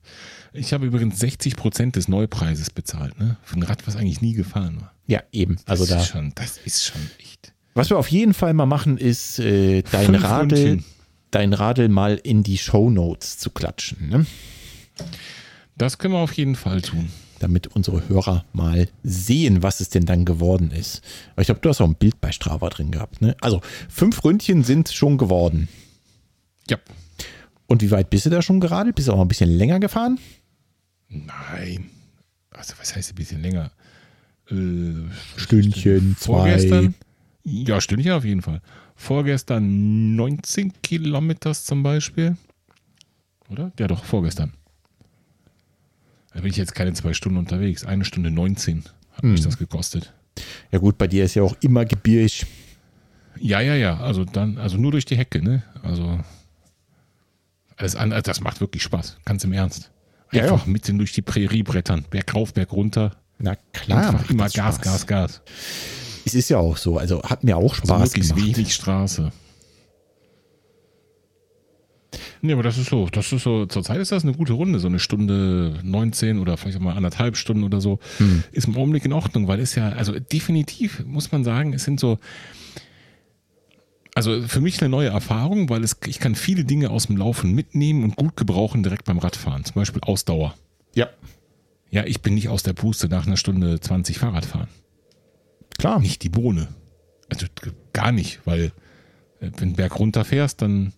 Ich habe übrigens 60% des Neupreises bezahlt, ne? Für ein Rad, was eigentlich nie gefahren war. Ja, eben. Also das da. Ist schon, das ist schon echt. Was wir auf jeden Fall mal machen, ist äh, dein Radl, dein Radl mal in die Shownotes zu klatschen, ne? Das können wir auf jeden Fall tun. damit unsere Hörer mal sehen, was es denn dann geworden ist. Aber ich glaube, du hast auch ein Bild bei Strava drin gehabt. Ne? Also fünf Ründchen sind schon geworden. Ja. Und wie weit bist du da schon geradelt? Bist du auch noch ein bisschen länger gefahren? Nein. Also, was heißt ein bisschen länger? Äh, Stündchen, vorgestern? Ja, Stündchen auf jeden Fall. Vorgestern 19 Kilometer zum Beispiel. Oder? Ja, doch, vorgestern. Da bin ich jetzt keine zwei Stunden unterwegs. Eine Stunde 19 hat mich das gekostet. Ja gut, bei dir ist ja auch immer gebirg. Ja, ja, ja. Also dann, also nur durch die Hecke, ne? Also alles andere, das macht wirklich Spaß. Ganz im Ernst. Einfach ja. mitten durch die Prärie brettern. Berg rauf, Berg runter. Na klar, Einfach immer Gas, Spaß. Gas, Gas. Es ist ja auch so. Also hat mir auch Also Spaß möglichst gemacht. wenig Straße. Nee, aber das ist so, das ist so, zurzeit ist das eine gute Runde, so eine Stunde 19 oder vielleicht auch mal anderthalb Stunden oder so, Hm. ist im Augenblick in Ordnung, weil es ja, also definitiv muss man sagen, es sind so, also für mich eine neue Erfahrung, weil es, ich kann viele Dinge aus dem Laufen mitnehmen und gut gebrauchen direkt beim Radfahren, zum Beispiel Ausdauer. Ja, Ja, ich bin nicht aus der Puste nach einer Stunde 20 Fahrradfahren. klar. Nicht die Bohne. Also gar nicht, weil äh, wenn du Berg runter fährst, dann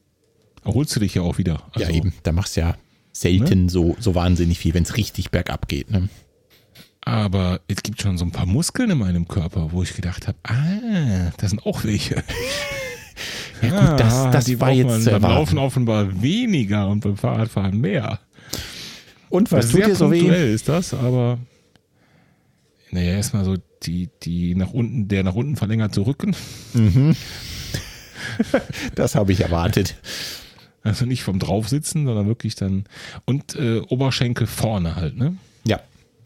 erholst du dich ja auch wieder. Also, ja, eben. Da machst du ja selten so, so wahnsinnig viel, wenn es richtig bergab geht. Ne? Aber es gibt schon so ein paar Muskeln in meinem Körper, wo ich gedacht habe, ah, das sind auch welche. Ja, gut, das, das die war jetzt beim. Laufen offenbar weniger und beim Fahrradfahren mehr. Und was tut dir so weh? ist das, aber naja, erstmal so die, die nach unten, der nach unten verlängerte Rücken. Das habe ich erwartet. Also nicht vom Draufsitzen, sondern wirklich dann. Und äh, Oberschenkel vorne halt, ne?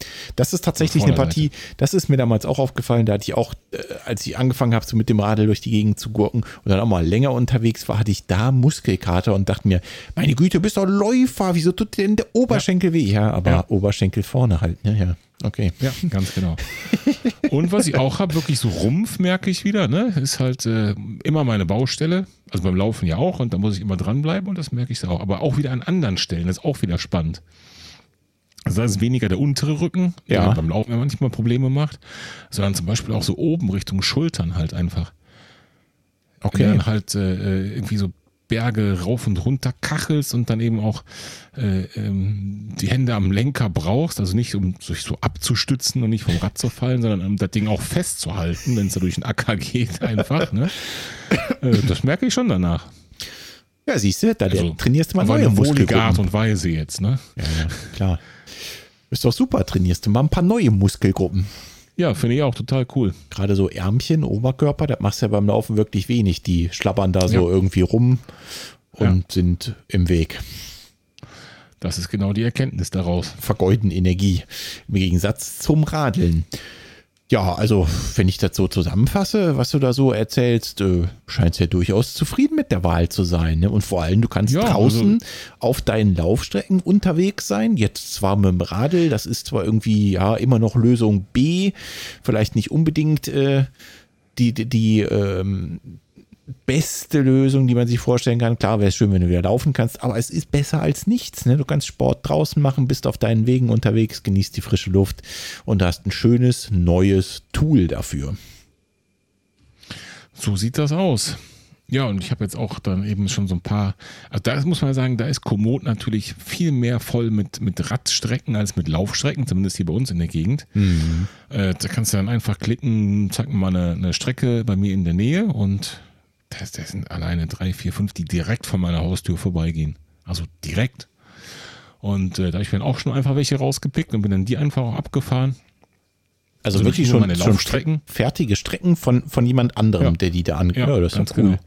Ja. Das ist tatsächlich eine. Partie, das ist mir damals auch aufgefallen, da hatte ich auch, äh, als ich angefangen habe, so mit dem Radl durch die Gegend zu gurken und dann auch mal länger unterwegs war, hatte ich da Muskelkater und dachte mir, meine Güte, du bist doch Läufer, wieso tut dir denn der Oberschenkel weh? Ja, aber Ja. Oberschenkel vorne halt, ne? Ja, okay. Ja, ganz genau. Und was ich auch habe, wirklich so Rumpf merke ich wieder, ne? Ist halt äh, immer meine Baustelle. Also beim Laufen ja auch und da muss ich immer dranbleiben und das merke ich auch. Aber auch wieder an anderen Stellen, das ist auch wieder spannend. Also das ist weniger der untere Rücken, der Ja. beim Laufen ja manchmal Probleme macht, sondern zum Beispiel auch so oben Richtung Schultern halt einfach. Wenn du Okay. dann halt äh, irgendwie so Berge rauf und runter kachelst und dann eben auch äh, ähm, die Hände am Lenker brauchst, also nicht um sich so abzustützen und nicht vom Rad zu fallen, sondern um das Ding auch festzuhalten, wenn es da durch den Acker geht einfach. Ne? äh, das merke ich schon danach. Ja, siehst du, da Also, trainierst du mal neue wohlige Art Muskelgruppen. und Weise jetzt. Ne? Ja, ja, klar. Ist doch super, trainierst du mal ein paar neue Muskelgruppen. Ja, finde ich auch total cool. Gerade so Ärmchen, Oberkörper, das machst du ja beim Laufen wirklich wenig. Die schlabbern da so Ja. irgendwie rum. und ja. sind im Weg. Das ist genau die Erkenntnis daraus. Vergeuden Energie im Gegensatz zum Radeln. Ja, also wenn ich das so zusammenfasse, was du da so erzählst, äh, scheinst ja durchaus zufrieden mit der Wahl zu sein. Ne? Und vor allem, du kannst ja, draußen also auf deinen Laufstrecken unterwegs sein. Jetzt zwar mit dem Radl, das ist zwar irgendwie ja immer noch Lösung B, vielleicht nicht unbedingt äh, die, die, die ähm, beste Lösung, die man sich vorstellen kann. Klar wäre es schön, wenn du wieder laufen kannst, aber es ist besser als nichts. Ne? Du kannst Sport draußen machen, bist auf deinen Wegen unterwegs, genießt die frische Luft und hast ein schönes neues Tool dafür. So sieht das aus. Ja, und ich habe jetzt auch dann eben schon so ein paar, also da muss man sagen, da ist Komoot natürlich viel mehr voll mit, mit Radstrecken als mit Laufstrecken, zumindest hier bei uns in der Gegend. Mhm. Äh, da kannst du dann einfach klicken, zeig mir mal eine, eine Strecke bei mir in der Nähe und das, das sind alleine drei, vier, fünf, die direkt von meiner Haustür vorbeigehen. Also direkt. Und äh, da habe ich mir auch schon einfach welche rausgepickt und bin dann die einfach auch abgefahren. Also, also wirklich schon, meine Laufstrecken. fertige Strecken von, von jemand anderem, ja. der die da an. Ja, ja das ist cool. genau.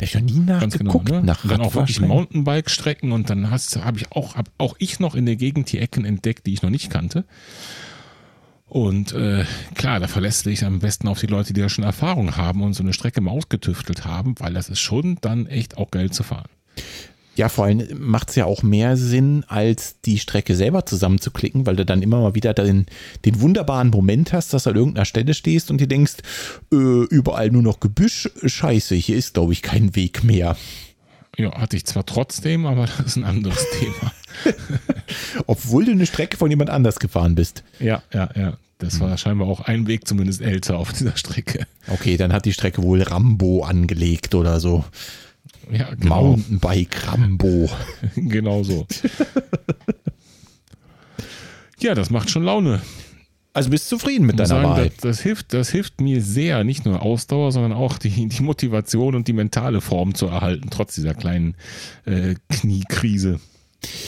Der ich noch nie nachgeguckt genau, ne? nach Dann auch wirklich Mountainbike-Strecken und dann habe ich auch, hab auch ich noch in der Gegend die Ecken entdeckt, die ich noch nicht kannte. Und äh, klar, da verlässt sich am besten auf die Leute, die da schon Erfahrung haben und so eine Strecke mal ausgetüftelt haben, weil das ist schon dann echt auch geil zu fahren. Ja, vor allem macht es ja auch mehr Sinn, als die Strecke selber zusammenzuklicken, weil du dann immer mal wieder den, den wunderbaren Moment hast, dass du an irgendeiner Stelle stehst und dir denkst, äh, überall nur noch Gebüsch, scheiße, hier ist, glaube ich, kein Weg mehr. Ja, hatte ich zwar trotzdem, aber das ist ein anderes Thema. Obwohl du eine Strecke von jemand anders gefahren bist. Ja, ja, ja. Das war scheinbar auch ein Weg zumindest älter auf dieser Strecke. Okay, dann hat die Strecke wohl Rambo angelegt oder so. Ja, genau. Mountainbike Rambo. genau so. ja, das macht schon Laune. Also bist du zufrieden mit deiner sagen, Wahl? Das, das, hilft, das hilft mir sehr, nicht nur Ausdauer, sondern auch die, die Motivation und die mentale Form zu erhalten, trotz dieser kleinen äh, Kniekrise.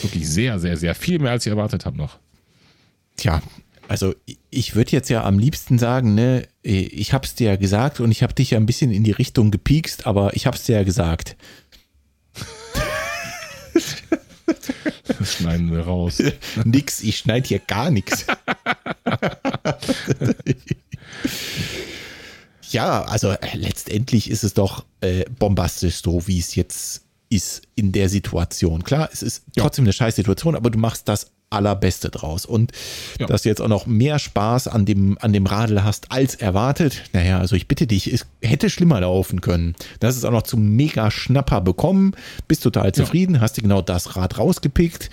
Wirklich sehr, sehr, sehr viel mehr, als ich erwartet habe noch. Tja, also ich würde jetzt ja am liebsten sagen, ne, ich habe es dir ja gesagt und ich habe dich ja ein bisschen in die Richtung gepiekst, aber ich habe es dir ja gesagt. Das schneiden wir raus. nix, ich schneide hier gar nichts. ja, also äh, letztendlich ist es doch äh, bombastisch so, wie es jetzt ist in der Situation. Klar, es ist trotzdem eine scheiß Situation, aber du machst das Allerbeste draus. Und ja. dass du jetzt auch noch mehr Spaß an dem, an dem Radl hast als erwartet, naja, also ich bitte dich, es hätte schlimmer laufen können. Das ist auch noch zum mega Schnapper bekommen, bist total zufrieden, ja. hast dir genau das Rad rausgepickt.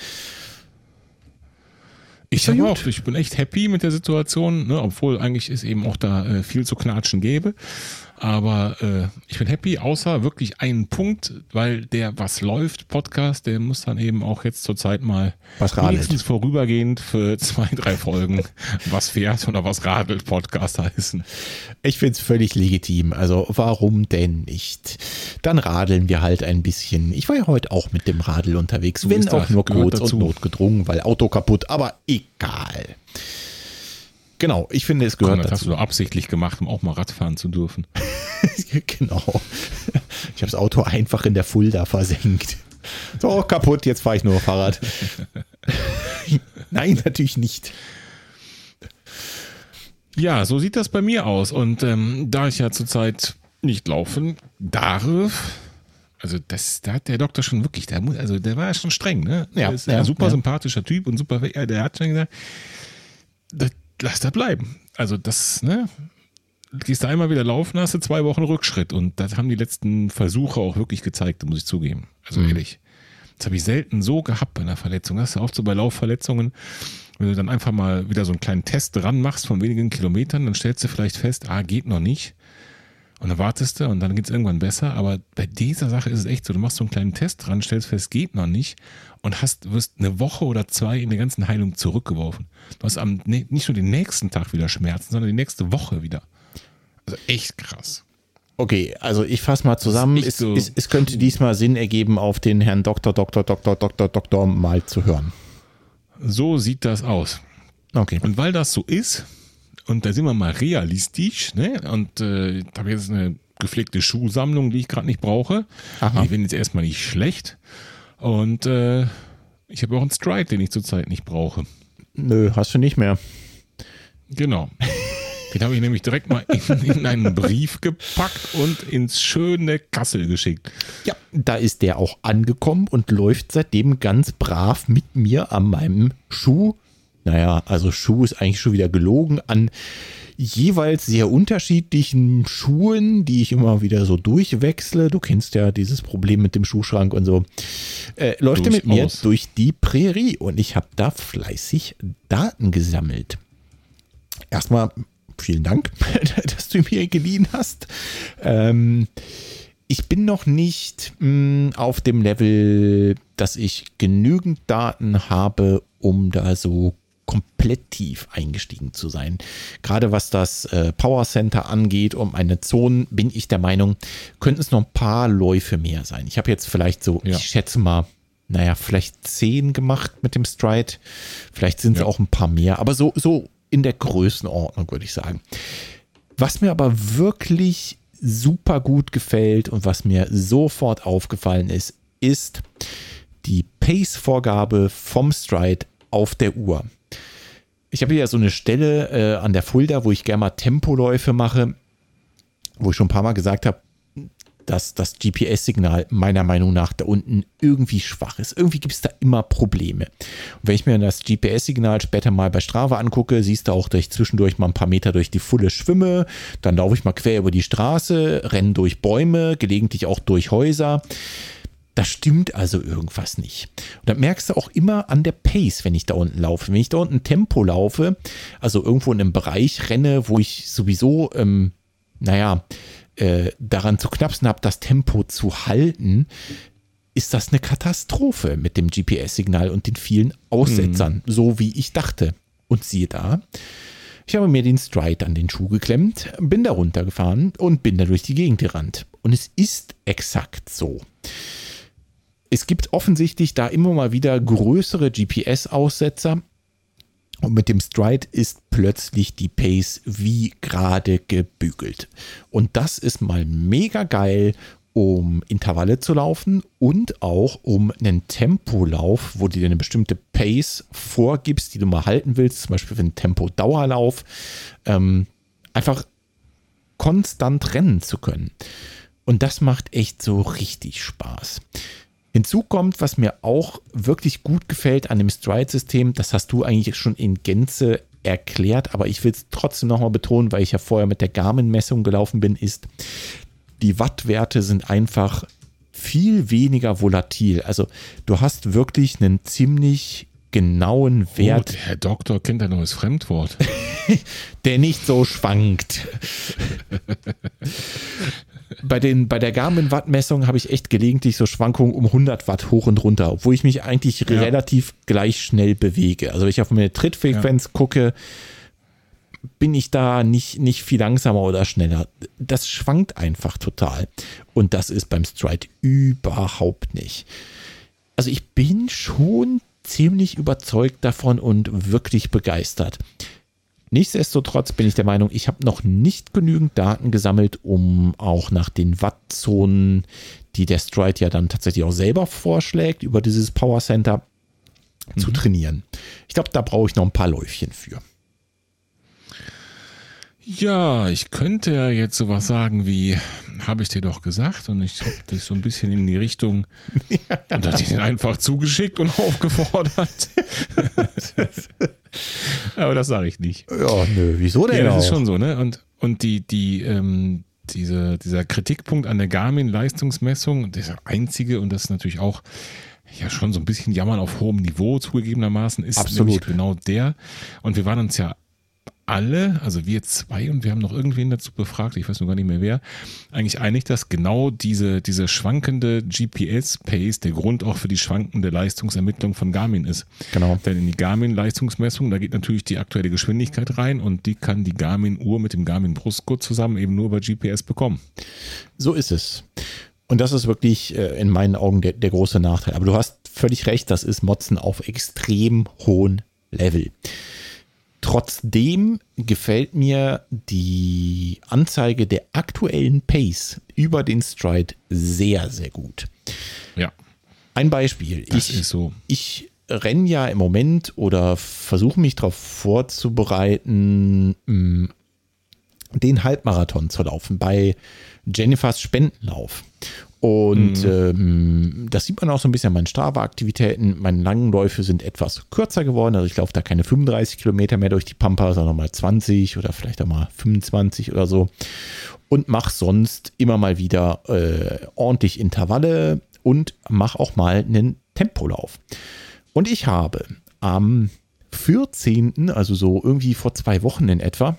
Ich, auch, ich bin echt happy mit der Situation, ne, obwohl eigentlich es eben auch da äh, viel zu knatschen gäbe. Aber äh, ich bin happy, außer wirklich einen Punkt, weil der Was läuft Podcast, der muss dann eben auch jetzt zurzeit mal was wenigstens vorübergehend für zwei, drei Folgen Was fährt oder Was radelt Podcast heißen. Ich finde es völlig legitim. Also warum denn nicht? Dann radeln wir halt ein bisschen. Ich war ja heute auch mit dem Radl unterwegs, wenn auch nur kurz und notgedrungen, weil Auto kaputt, aber egal. Genau, ich finde, es gehört Komm, das dazu. hast du absichtlich gemacht, um auch mal Radfahren zu dürfen. genau. Ich habe das Auto einfach in der Fulda versenkt. So, kaputt, jetzt fahre ich nur Fahrrad. Nein, natürlich nicht. Ja, so sieht das bei mir aus. Und ähm, da ich ja zurzeit nicht laufen darf, also das, da hat der Doktor schon wirklich, der, also der war ja schon streng, ne? Ja, der ist ja, ein super ja. sympathischer Typ und super, der hat schon gesagt, das, lass da bleiben. Also das, ne? Gehst du einmal wieder laufen, hast du zwei Wochen Rückschritt. Und das haben die letzten Versuche auch wirklich gezeigt, muss ich zugeben. Also mhm. ehrlich. Das habe ich selten so gehabt bei einer Verletzung. Das ist oft so bei Laufverletzungen, wenn du dann einfach mal wieder so einen kleinen Test dran machst von wenigen Kilometern, dann stellst du vielleicht fest, ah, geht noch nicht. Und dann wartest du und dann geht es irgendwann besser. Aber bei dieser Sache ist es echt so, du machst so einen kleinen Test dran, stellst fest, geht noch nicht und hast, wirst eine Woche oder zwei in der ganzen Heilung zurückgeworfen. Du hast am, nicht nur den nächsten Tag wieder Schmerzen, sondern die nächste Woche wieder. Also echt krass. Okay, also ich fasse mal zusammen. Es, so es, es, könnte diesmal Sinn ergeben, auf den Herrn Doktor, Doktor, Doktor, Doktor, Doktor mal zu hören. So sieht das aus. Okay. Und weil das so ist, und da sind wir mal realistisch, ne? Und äh, da habe jetzt eine gepflegte Schuhsammlung, die ich gerade nicht brauche. Aha. Die finde jetzt erstmal nicht schlecht. Und äh, ich habe auch einen Stride, den ich zurzeit nicht brauche. Nö, hast du nicht mehr. Genau. Den habe ich nämlich direkt mal in, in, einen Brief gepackt und ins schöne Kassel geschickt. Ja, da ist der auch angekommen und läuft seitdem ganz brav mit mir an meinem Schuh. Naja, also Schuh ist eigentlich schon wieder gelogen an jeweils sehr unterschiedlichen Schuhen, die ich immer wieder so durchwechsle. Du kennst ja dieses Problem mit dem Schuhschrank und so. Äh, läuft er mit mir durch die Prärie und ich habe da fleißig Daten gesammelt. Erstmal vielen Dank, dass du mir geliehen hast. Ähm, ich bin noch nicht mh, hm, auf dem Level, dass ich genügend Daten habe, um da so komplett tief eingestiegen zu sein. Gerade was das äh, Power Center angeht, um eine Zone, bin ich der Meinung, könnten es noch ein paar Läufe mehr sein. Ich habe jetzt vielleicht so, ja. ich schätze mal, naja, vielleicht zehn gemacht mit dem Stride. Vielleicht sind es ja. auch ein paar mehr, aber so, so in der Größenordnung, würde ich sagen. Was mir aber wirklich super gut gefällt und was mir sofort aufgefallen ist, ist die Pace-Vorgabe vom Stride auf der Uhr. Ich habe hier so eine Stelle äh, an der Fulda, wo ich gerne mal Tempoläufe mache, wo ich schon ein paar Mal gesagt habe, dass das GPS-Signal meiner Meinung nach da unten irgendwie schwach ist. Irgendwie gibt es da immer Probleme. Und wenn ich mir das GPS-Signal später mal bei Strava angucke, siehst du auch, dass ich zwischendurch mal ein paar Meter durch die Fulle schwimme, dann laufe ich mal quer über die Straße, renne durch Bäume, gelegentlich auch durch Häuser. Da stimmt also irgendwas nicht. Und dann merkst du auch immer an der Pace, wenn ich da unten laufe. Wenn ich da unten Tempo laufe, also irgendwo in einem Bereich renne, wo ich sowieso, ähm, naja, äh, daran zu knapsen habe, das Tempo zu halten, ist das eine Katastrophe mit dem GPS-Signal und den vielen Aussetzern, mhm. so wie ich dachte. Und siehe da, ich habe mir den Stride an den Schuh geklemmt, bin da runtergefahren und bin da durch die Gegend gerannt. Und es ist exakt so. Es gibt offensichtlich da immer mal wieder größere GPS-Aussetzer, und mit dem Stride ist plötzlich die Pace wie gerade gebügelt. Und das ist mal mega geil, um Intervalle zu laufen und auch um einen Tempolauf, wo du dir eine bestimmte Pace vorgibst, die du mal halten willst, zum Beispiel für einen Tempo-Dauerlauf, ähm, einfach konstant rennen zu können. Und das macht echt so richtig Spaß. Hinzu kommt, was mir auch wirklich gut gefällt an dem Stride-System, das hast du eigentlich schon in Gänze erklärt, aber ich will es trotzdem nochmal betonen, weil ich ja vorher mit der Garmin-Messung gelaufen bin, ist, die Wattwerte sind einfach viel weniger volatil. Also du hast wirklich einen ziemlich genauen Wert. Oh, Herr Doktor kennt ein neues Fremdwort. der nicht so schwankt. bei, den, bei der Garmin-Wattmessung habe ich echt gelegentlich so Schwankungen um 100 Watt hoch und runter, obwohl ich mich eigentlich ja. relativ gleich schnell bewege. Also wenn ich auf meine Trittfrequenz ja. gucke, bin ich da nicht, nicht viel langsamer oder schneller. Das schwankt einfach total. Und das ist beim Stride überhaupt nicht. Also ich bin schon ziemlich überzeugt davon und wirklich begeistert. Nichtsdestotrotz bin ich der Meinung, ich habe noch nicht genügend Daten gesammelt, um auch nach den Wattzonen, die der Stride ja dann tatsächlich auch selber vorschlägt, über dieses Power Center mhm. zu trainieren. Ich glaube, da brauche ich noch ein paar Läufchen für. Ja, ich könnte ja jetzt sowas sagen wie, habe ich dir doch gesagt und ich habe dich so ein bisschen in die Richtung ja. und hat dich einfach zugeschickt und aufgefordert. Aber das sage ich nicht. Ja, nö, wieso denn? Ja, das auch? ist schon so, ne? Und, und die, die, ähm, diese, dieser Kritikpunkt an der Garmin-Leistungsmessung, der einzige, und das ist natürlich auch ja schon so ein bisschen Jammern auf hohem Niveau zugegebenermaßen, ist Absolut. genau der. Und wir waren uns ja alle, also wir zwei und wir haben noch irgendwen dazu befragt, ich weiß noch gar nicht mehr wer, eigentlich einig, dass genau diese, diese schwankende GPS-Pace der Grund auch für die schwankende Leistungsermittlung von Garmin ist. Genau. Denn in die Garmin-Leistungsmessung, da geht natürlich die aktuelle Geschwindigkeit rein und die kann die Garmin-Uhr mit dem Garmin-Brustgurt zusammen eben nur über GPS bekommen. So ist es. Und das ist wirklich äh, in meinen Augen der, der große Nachteil. Aber du hast völlig recht, das ist Motzen auf extrem hohen Level. Trotzdem gefällt mir die Anzeige der aktuellen Pace über den Stride sehr, sehr gut. Ja. Ein Beispiel. Das ich, ist so. Ich renne ja im Moment oder versuche mich darauf vorzubereiten, mh, den Halbmarathon zu laufen bei Jennifers Spendenlauf. Und ähm, das sieht man auch so ein bisschen an meinen Strava-Aktivitäten. Meine langen Läufe sind etwas kürzer geworden. Also ich laufe da keine 35 Kilometer mehr durch die Pampa, sondern mal 20 oder vielleicht auch mal 25 oder so. Und mache sonst immer mal wieder äh, ordentlich Intervalle und mache auch mal einen Tempolauf. Und ich habe am 14., also so irgendwie vor zwei Wochen in etwa,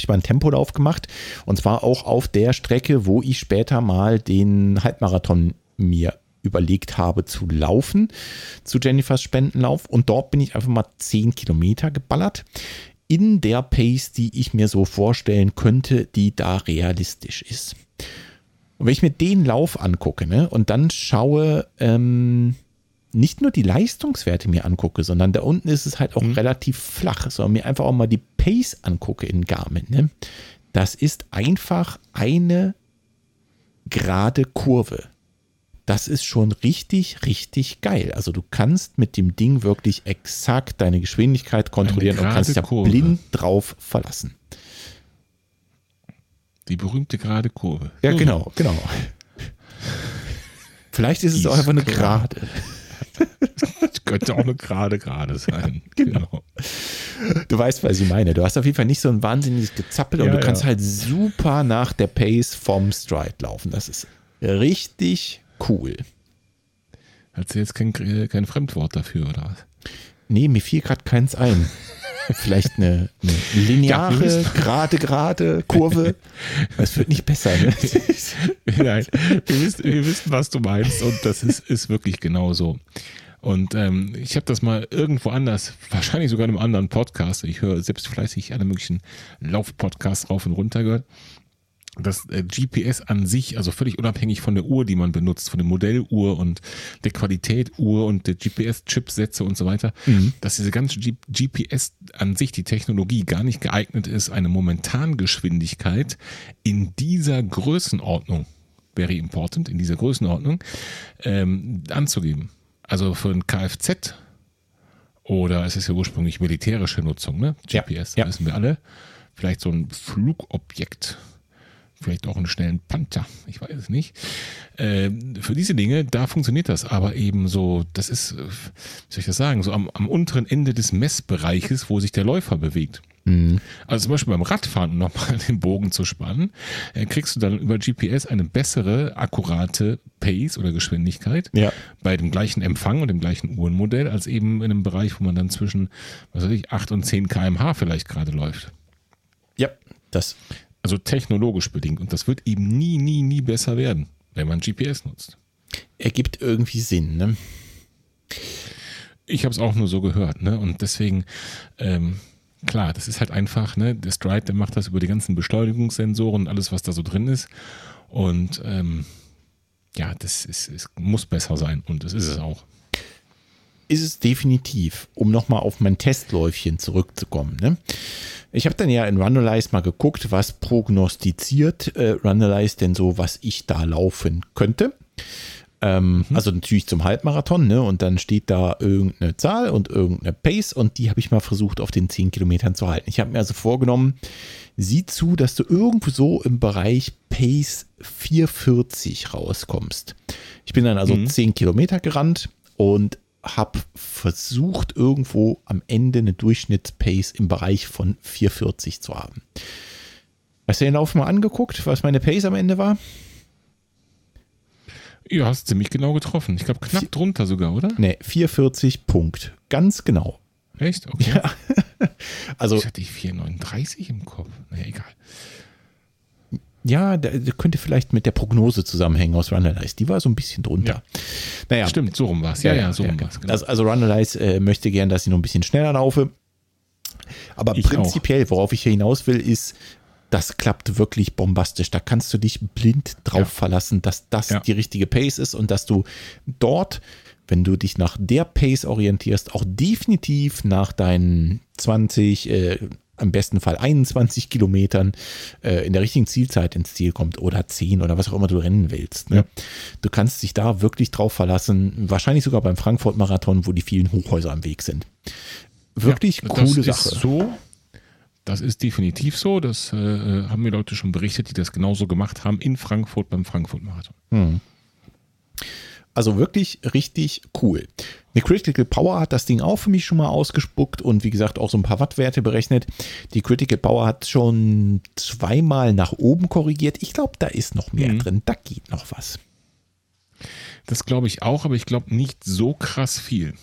ich mal einen Tempolauf gemacht und zwar auch auf der Strecke, wo ich später mal den Halbmarathon mir überlegt habe zu laufen, zu Jennifers Spendenlauf und dort bin ich einfach mal 10 Kilometer geballert in der Pace, die ich mir so vorstellen könnte, die da realistisch ist. Und wenn ich mir den Lauf angucke ne, und dann schaue, ähm, nicht nur die Leistungswerte mir angucke, sondern da unten ist es halt auch mhm. relativ flach, sondern mir einfach auch mal die Pace angucke in Garmin. Ne? Das ist einfach eine gerade Kurve. Das ist schon richtig, richtig geil. Also du kannst mit dem Ding wirklich exakt deine Geschwindigkeit kontrollieren und kannst ja Kurve. blind drauf verlassen. Die berühmte gerade Kurve. Ja, genau, genau. Vielleicht ist es auch einfach eine Gerade. Das könnte auch eine gerade gerade sein. Genau. Du weißt, was ich meine. Du hast auf jeden Fall nicht so ein wahnsinniges Gezappel ja, und du kannst ja. halt super nach der Pace vom Stride laufen. Das ist richtig cool. Hat sie jetzt kein, kein Fremdwort dafür, oder was? Nee, mir fiel gerade keins ein. Vielleicht eine, eine lineare, gerade, gerade Kurve. Es wird nicht besser. Ne? Nein, wir wissen, wir wissen, was du meinst und das ist, ist wirklich genau so. Und ähm, ich habe das mal irgendwo anders, wahrscheinlich sogar in einem anderen Podcast, ich höre selbst fleißig alle möglichen Laufpodcasts rauf und runter gehört, das äh, GPS an sich, also völlig unabhängig von der Uhr, die man benutzt, von der Modelluhr und der Qualität Uhr und der GPS-Chipsätze und so weiter, mhm. dass diese ganze G GPS an sich, die Technologie gar nicht geeignet ist, eine Momentangeschwindigkeit in dieser Größenordnung, very important, in dieser Größenordnung, ähm, anzugeben. Also für ein Kfz oder es ist ja ursprünglich militärische Nutzung, ne? GPS, ja, ja. wissen wir alle. Vielleicht so ein Flugobjekt vielleicht auch einen schnellen Panther, ich weiß es nicht. Äh, für diese Dinge, da funktioniert das, aber eben so, das ist, wie soll ich das sagen, so am, am unteren Ende des Messbereiches, wo sich der Läufer bewegt. Mhm. Also zum Beispiel beim Radfahren, um nochmal den Bogen zu spannen, äh, kriegst du dann über GPS eine bessere, akkurate Pace oder Geschwindigkeit ja. bei dem gleichen Empfang und dem gleichen Uhrenmodell, als eben in einem Bereich, wo man dann zwischen, was weiß ich, 8 und 10 kmh vielleicht gerade läuft. Ja, das also technologisch bedingt. Und das wird eben nie, nie, nie besser werden, wenn man GPS nutzt. Ergibt irgendwie Sinn, ne? Ich habe es auch nur so gehört, ne? Und deswegen, ähm, klar, das ist halt einfach, ne? Der Stride, der macht das über die ganzen Beschleunigungssensoren, alles, was da so drin ist. Und ähm, ja, das ist, es muss besser sein und das ist es auch. Ist es definitiv, um nochmal auf mein Testläufchen zurückzukommen. Ne? Ich habe dann ja in Runalyze mal geguckt, was prognostiziert äh, Runalyze denn so, was ich da laufen könnte. Ähm, mhm. Also natürlich zum Halbmarathon, ne? Und dann steht da irgendeine Zahl und irgendeine Pace und die habe ich mal versucht auf den 10 Kilometern zu halten. Ich habe mir also vorgenommen, sieh zu, dass du irgendwo so im Bereich Pace 440 rauskommst. Ich bin dann also mhm. 10 Kilometer gerannt und habe versucht, irgendwo am Ende eine Durchschnittspace im Bereich von 440 zu haben. Hast du den Lauf mal angeguckt, was meine Pace am Ende war? Ja, hast ziemlich genau getroffen. Ich glaube, knapp drunter sogar, oder? Ne, 440 Punkt. Ganz genau. Echt? Okay. Ja. also, ich hatte ich 439 im Kopf. Naja, egal. Ja, der, der könnte vielleicht mit der Prognose zusammenhängen aus Runalyze. Die war so ein bisschen drunter. Ja. Naja. Stimmt, so rum war es. Ja, ja, so rum war es. Genau. Also, also Runalyze äh, möchte gern, dass ich noch ein bisschen schneller laufe. Aber ich prinzipiell, auch. worauf ich hier hinaus will, ist, das klappt wirklich bombastisch. Da kannst du dich blind drauf ja. verlassen, dass das ja. die richtige Pace ist und dass du dort wenn du dich nach der Pace orientierst, auch definitiv nach deinen 20, äh, im besten Fall 21 Kilometern äh, in der richtigen Zielzeit ins Ziel kommt oder 10 oder was auch immer du rennen willst. Ne? Ja. Du kannst dich da wirklich drauf verlassen, wahrscheinlich sogar beim Frankfurt-Marathon, wo die vielen Hochhäuser am Weg sind. Wirklich ja, coole das Sache. Ist so, das ist definitiv so. Das äh, haben mir Leute schon berichtet, die das genauso gemacht haben in Frankfurt beim Frankfurt-Marathon. Hm. Also wirklich richtig cool. Eine Critical Power hat das Ding auch für mich schon mal ausgespuckt und wie gesagt auch so ein paar Wattwerte berechnet. Die Critical Power hat schon zweimal nach oben korrigiert. Ich glaube, da ist noch mehr mhm. drin. Da geht noch was. Das glaube ich auch, aber ich glaube nicht so krass viel.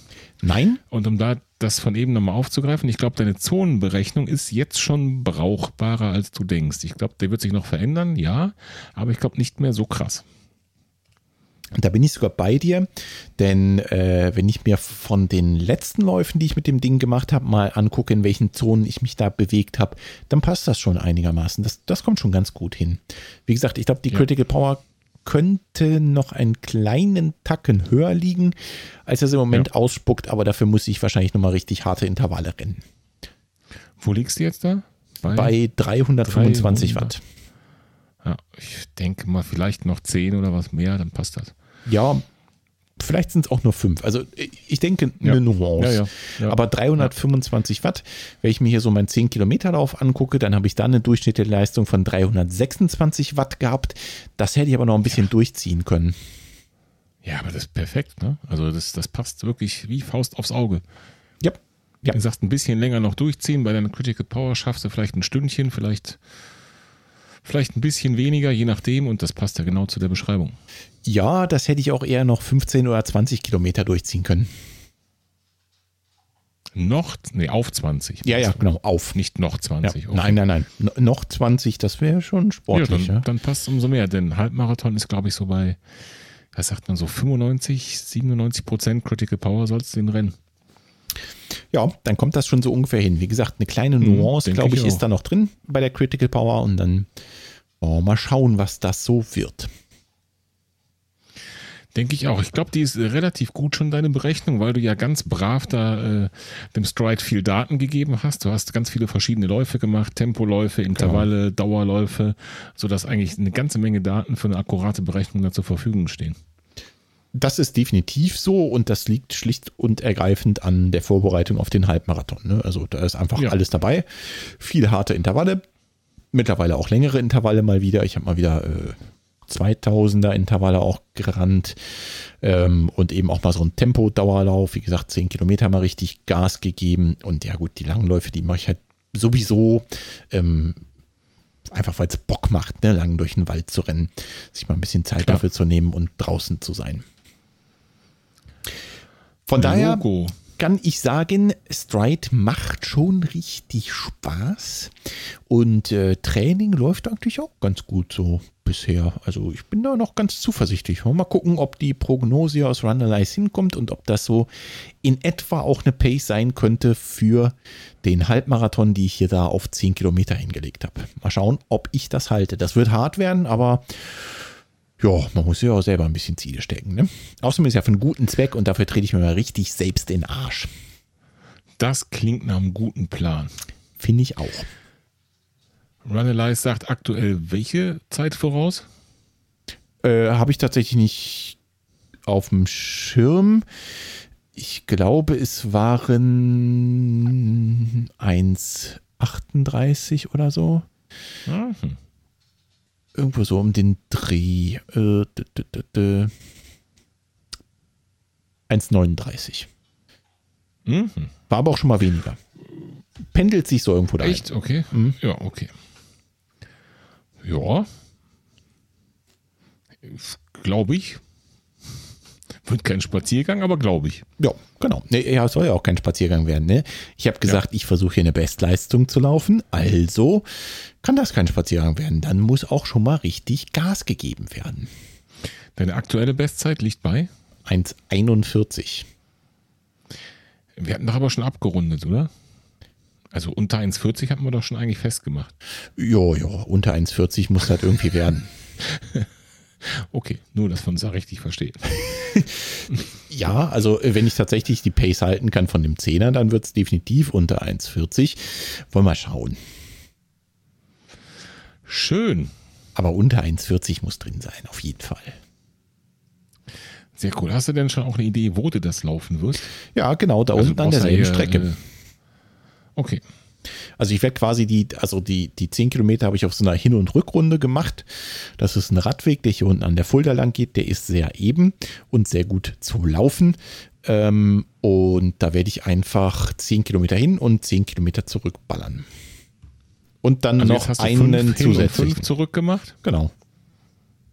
Nein. Und um da das von eben nochmal aufzugreifen, ich glaube, deine Zonenberechnung ist jetzt schon brauchbarer, als du denkst. Ich glaube, der wird sich noch verändern, ja, aber ich glaube nicht mehr so krass. Da bin ich sogar bei dir, denn äh, wenn ich mir von den letzten Läufen, die ich mit dem Ding gemacht habe, mal angucke, in welchen Zonen ich mich da bewegt habe, dann passt das schon einigermaßen. Das, das kommt schon ganz gut hin. Wie gesagt, ich glaube, die ja. Critical Power könnte noch einen kleinen Tacken höher liegen, als es im Moment ja. ausspuckt, aber dafür muss ich wahrscheinlich nochmal richtig harte Intervalle rennen. Wo liegst du jetzt da? Bei, Bei 325 300. Watt. Ja, ich denke mal vielleicht noch 10 oder was mehr, dann passt das. Ja, vielleicht sind es auch nur 5. Also ich denke eine ja. Nuance. Ja, ja, Aber 325 Watt, wenn ich mir hier so meinen 10 Kilometer Lauf angucke, dann habe ich da eine durchschnittliche Leistung von 326 Watt gehabt. Das hätte ich aber noch ein bisschen durchziehen können. Ja, aber das ist perfekt, ne? Also das, das passt wirklich wie Faust aufs Auge. Ja. ja. Du sagst, ein bisschen länger noch durchziehen, bei deiner Critical Power schaffst du vielleicht ein Stündchen, vielleicht Vielleicht ein bisschen weniger, je nachdem, und das passt ja genau zu der Beschreibung. Ja, das hätte ich auch eher noch 15 oder 20 Kilometer durchziehen können. Noch, nee, auf 20. Ja, ja, genau, auf. Nicht noch 20. Ja, okay. Nein, nein, nein. Noch 20, das wäre schon sportlich. Ja, dann, dann passt es umso mehr, denn Halbmarathon ist, glaube ich, so bei, was sagt man so, 95, 97 Prozent Critical Power sollst du den rennen. Ja, dann kommt das schon so ungefähr hin. Wie gesagt, eine kleine hm, Nuance, glaube ich, ich ist da noch drin bei der Critical Power und dann oh, mal schauen, was das so wird. Denke ich auch. Ich glaube, die ist relativ gut schon deine Berechnung, weil du ja ganz brav da äh, dem Stride viel Daten gegeben hast. Du hast ganz viele verschiedene Läufe gemacht, Tempoläufe, Intervalle, genau. Dauerläufe, sodass eigentlich eine ganze Menge Daten für eine akkurate Berechnung da zur Verfügung stehen. Das ist definitiv so und das liegt schlicht und ergreifend an der Vorbereitung auf den Halbmarathon. Ne? Also da ist einfach ja. alles dabei. Viele harte Intervalle, mittlerweile auch längere Intervalle mal wieder. Ich habe mal wieder äh, 2000er Intervalle auch gerannt ähm, und eben auch mal so ein Tempo-Dauerlauf. Wie gesagt, 10 Kilometer mal richtig Gas gegeben. Und ja gut, die Langläufe, die mache ich halt sowieso. Ähm, einfach weil es Bock macht, ne, lang durch den Wald zu rennen, sich mal ein bisschen Zeit Klar. dafür zu nehmen und draußen zu sein. Von daher Logo. kann ich sagen, Stride macht schon richtig Spaß und äh, Training läuft eigentlich auch ganz gut so bisher. Also ich bin da noch ganz zuversichtlich. Mal gucken, ob die Prognose aus Runalyze hinkommt und ob das so in etwa auch eine Pace sein könnte für den Halbmarathon, die ich hier da auf 10 Kilometer hingelegt habe. Mal schauen, ob ich das halte. Das wird hart werden, aber ja, man muss ja auch selber ein bisschen Ziele stecken. Ne? Außerdem ist ja für einen guten Zweck und dafür trete ich mir mal richtig selbst in den Arsch. Das klingt nach einem guten Plan. Finde ich auch. Runalyze sagt aktuell welche Zeit voraus? Äh, Habe ich tatsächlich nicht auf dem Schirm. Ich glaube, es waren 1,38 oder so. Mhm irgendwo so um den Dreh. Äh, 1,39. Mhm. War aber auch schon mal weniger. Pendelt sich so irgendwo da. Echt? Okay. Mhm. Ja, okay. Ja. Glaube ich. Wird kein Spaziergang, aber glaube ich. Ja, genau. Nee, ja, soll ja auch kein Spaziergang werden. Ne? Ich habe gesagt, ja. ich versuche hier eine Bestleistung zu laufen. Also kann das kein Spaziergang werden. Dann muss auch schon mal richtig Gas gegeben werden. Deine aktuelle Bestzeit liegt bei? 1,41. Wir hatten doch aber schon abgerundet, oder? Also unter 1,40 hatten wir doch schon eigentlich festgemacht. Ja, ja, unter 1,40 muss das irgendwie werden. Okay, nur, dass wir uns da richtig verstehen. ja, also äh, wenn ich tatsächlich die Pace halten kann von dem Zehner, dann wird es definitiv unter 1,40. Wollen wir schauen. Schön. Aber unter 1,40 muss drin sein, auf jeden Fall. Sehr cool. Hast du denn schon auch eine Idee, wo du das laufen wirst? Ja, genau, da also unten an derselben Strecke. Äh, okay. Also ich werde quasi die, also die, die 10 Kilometer habe ich auf so einer Hin- und Rückrunde gemacht. Das ist ein Radweg, der hier unten an der Fulda lang geht. Der ist sehr eben und sehr gut zu laufen. Ähm, und da werde ich einfach 10 Kilometer hin und 10 Kilometer zurückballern. Und dann also noch einen zusätzlichen. Fünf zurückgemacht? Genau.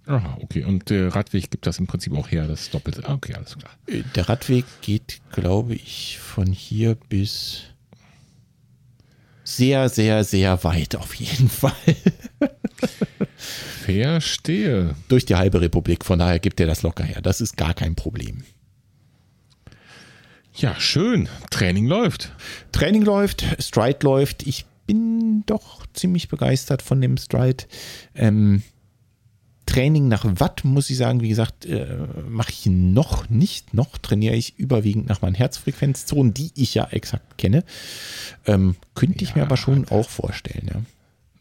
Aha, okay. Und der Radweg gibt das im Prinzip auch her, das Doppelte. Ah, okay, alles klar. Äh, der Radweg geht, glaube ich, von hier bis sehr, sehr, sehr weit auf jeden Fall. Verstehe. Durch die halbe Republik, von daher gibt er das locker her. Das ist gar kein Problem. Ja, schön. Training läuft. Training läuft, Stride läuft. Ich bin doch ziemlich begeistert von dem Stride. Ähm, Training nach Watt, muss ich sagen, wie gesagt, äh, mache ich noch nicht. Noch trainiere ich überwiegend nach meinen Herzfrequenzzonen, die ich ja exakt kenne. Ähm, könnte ich ja, mir aber schon auch vorstellen, ja.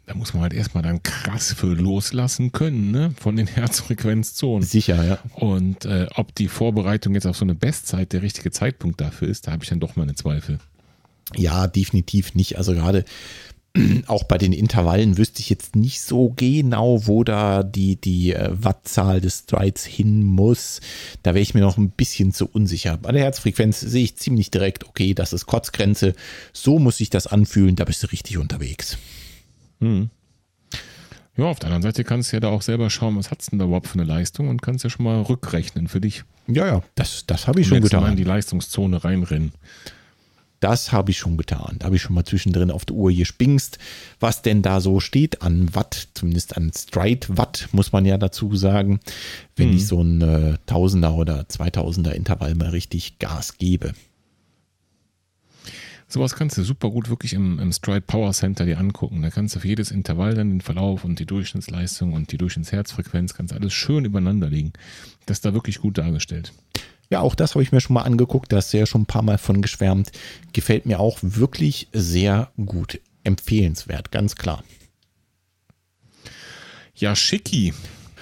Da muss man halt erstmal dann krass für loslassen können, ne? Von den Herzfrequenzzonen. Sicher, ja. Und äh, ob die Vorbereitung jetzt auf so eine Bestzeit der richtige Zeitpunkt dafür ist, da habe ich dann doch meine Zweifel. Ja, definitiv nicht. Also gerade auch bei den Intervallen wüsste ich jetzt nicht so genau, wo da die, die äh, Wattzahl des Strides hin muss. Da wäre ich mir noch ein bisschen zu unsicher. Bei der Herzfrequenz sehe ich ziemlich direkt, okay, das ist Kotzgrenze. So muss sich das anfühlen, da bist du richtig unterwegs. Hm. Ja, auf der anderen Seite kannst du ja da auch selber schauen, was hat es denn da überhaupt für eine Leistung und kannst ja schon mal rückrechnen für dich. Ja, ja, das, das habe ich und schon getan. Mal in die Leistungszone reinrennen. Das habe ich schon getan. Da habe ich schon mal zwischendrin auf der Uhr gespingst, was denn da so steht an Watt, zumindest an Stride Watt, muss man ja dazu sagen, wenn mhm. ich so ein äh, Tausender oder Zweitausender Intervall mal richtig Gas gebe. Sowas kannst du super gut wirklich im, im Stride Power Center dir angucken. Da kannst du für jedes Intervall dann den Verlauf und die Durchschnittsleistung und die Durchschnittsherzfrequenz kannst alles schön übereinander legen. Das ist da wirklich gut dargestellt. Ja, auch das habe ich mir schon mal angeguckt. Da hast du ja schon ein paar Mal von geschwärmt. Gefällt mir auch wirklich sehr gut. Empfehlenswert, ganz klar. Ja, Schicki.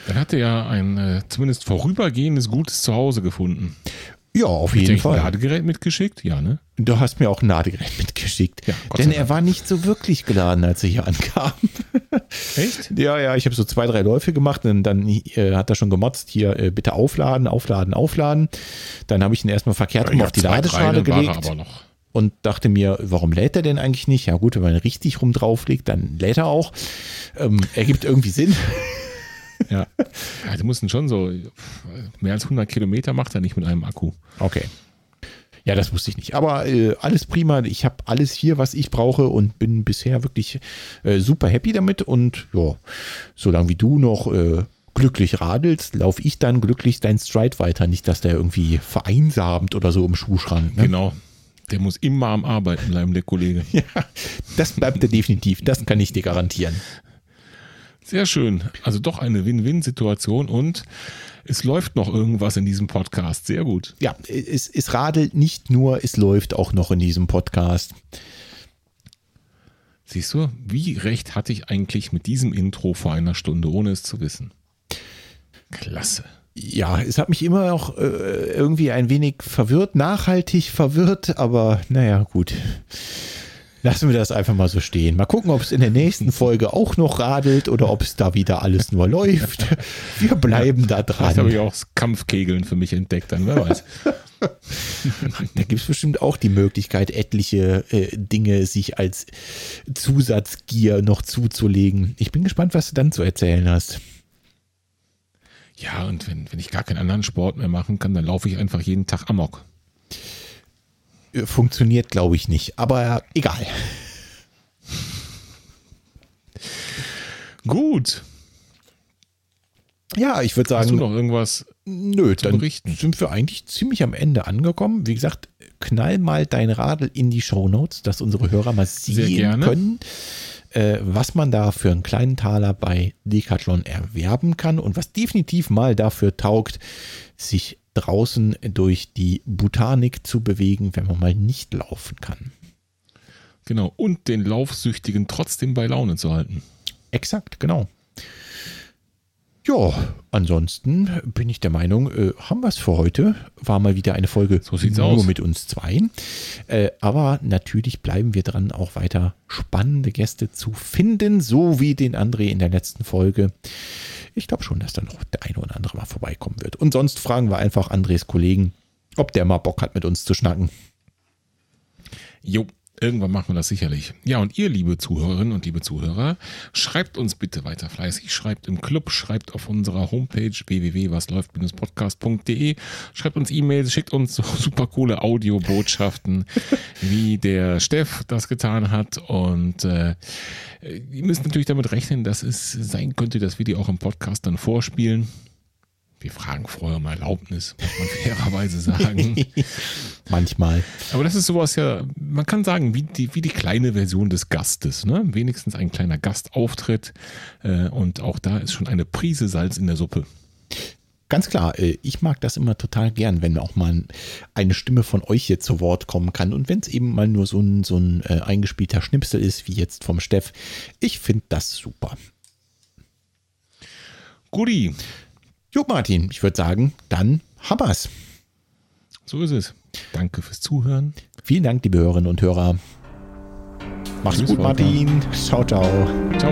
Dann hat er ja ein äh, zumindest vorübergehendes gutes Zuhause gefunden. Ja, auf jeden Fall. Ein Ladegerät mitgeschickt? Ja, ne? Du hast mir auch ein Ladegerät mitgeschickt. Ja, denn er war nicht so wirklich geladen, als er hier ankam. Echt? Ja, ja, ich habe so zwei, drei Läufe gemacht und dann äh, hat er schon gemotzt, hier äh, bitte aufladen, aufladen, aufladen. Dann habe ich ihn erstmal verkehrt ja, rum auf die Ladeschale gelegt. Und dachte mir, warum lädt er denn eigentlich nicht? Ja gut, wenn man richtig rum drauflegt, dann lädt er auch. Ähm, ergibt irgendwie Sinn. Ja. Also mussten schon so mehr als 100 Kilometer macht er nicht mit einem Akku. Okay. Ja, das wusste ich nicht. Aber äh, alles prima. Ich habe alles hier, was ich brauche und bin bisher wirklich äh, super happy damit. Und ja, solange wie du noch äh, glücklich radelst, laufe ich dann glücklich dein Stride weiter. Nicht, dass der irgendwie vereinsamt oder so im Schuhschrank. Ne? Genau. Der muss immer am Arbeiten bleiben, der Kollege. ja, das bleibt er definitiv. Das kann ich dir garantieren. Sehr schön. Also doch eine Win-Win-Situation und es läuft noch irgendwas in diesem Podcast. Sehr gut. Ja, es, es radelt nicht nur, es läuft auch noch in diesem Podcast. Siehst du, wie recht hatte ich eigentlich mit diesem Intro vor einer Stunde, ohne es zu wissen? Klasse. Ja, es hat mich immer noch äh, irgendwie ein wenig verwirrt, nachhaltig verwirrt, aber naja, gut. Lassen wir das einfach mal so stehen. Mal gucken, ob es in der nächsten Folge auch noch radelt oder ob es da wieder alles nur läuft. Wir bleiben da dran. Das habe ich auch Kampfkegeln für mich entdeckt, dann wer weiß. da gibt es bestimmt auch die Möglichkeit, etliche äh, Dinge sich als Zusatzgier noch zuzulegen. Ich bin gespannt, was du dann zu erzählen hast. Ja, und wenn, wenn ich gar keinen anderen Sport mehr machen kann, dann laufe ich einfach jeden Tag Amok funktioniert, glaube ich, nicht. Aber egal. Gut. Ja, ich würde sagen. Hast du noch irgendwas? Nö, dann berichten? sind wir eigentlich ziemlich am Ende angekommen. Wie gesagt, knall mal dein Radl in die Show Notes, dass unsere Hörer mal sehen können. äh, was man da für einen kleinen Taler bei Decathlon erwerben kann und was definitiv mal dafür taugt, sich draußen durch die Botanik zu bewegen, wenn man mal nicht laufen kann. Genau, und den Laufsüchtigen trotzdem bei Laune zu halten. Exakt, genau. Ja, ansonsten bin ich der Meinung, äh, haben wir es für heute. War mal wieder eine Folge so sieht's nur aus. mit uns zwei. Äh, aber natürlich bleiben wir dran, auch weiter spannende Gäste zu finden, so wie den André in der letzten Folge. Ich glaube schon, dass da noch der eine oder andere mal vorbeikommen wird. Und sonst fragen wir einfach Andres Kollegen, ob der mal Bock hat, mit uns zu schnacken. Jo, Irgendwann machen wir das sicherlich. Ja, und ihr, liebe Zuhörerinnen und liebe Zuhörer, schreibt uns bitte weiter fleißig. Schreibt im Club, schreibt auf unserer Homepage www.wasläuft-podcast.de, schreibt uns E-Mails, schickt uns so super coole Audiobotschaften, wie der Steff das getan hat. Und äh, ihr müsst natürlich damit rechnen, dass es sein könnte, dass wir die auch im Podcast dann vorspielen. Wir fragen vorher um Erlaubnis, muss man fairerweise sagen. Manchmal. Aber das ist sowas ja, man kann sagen, wie die, wie die kleine Version des Gastes. Ne? Wenigstens ein kleiner Gastauftritt. Äh, und auch da ist schon eine Prise Salz in der Suppe. Ganz klar, äh, ich mag das immer total gern, wenn auch mal eine Stimme von euch hier zu Wort kommen kann. Und wenn es eben mal nur so ein, so ein äh, eingespielter Schnipsel ist, wie jetzt vom Steff. Ich finde das super. Guti. Jo, Martin, ich würde sagen, dann habers. So ist es. Danke fürs Zuhören. Vielen Dank, liebe Hörerinnen und Hörer. Mach's Tschüss, gut. Martin. Ciao, ciao. Ciao.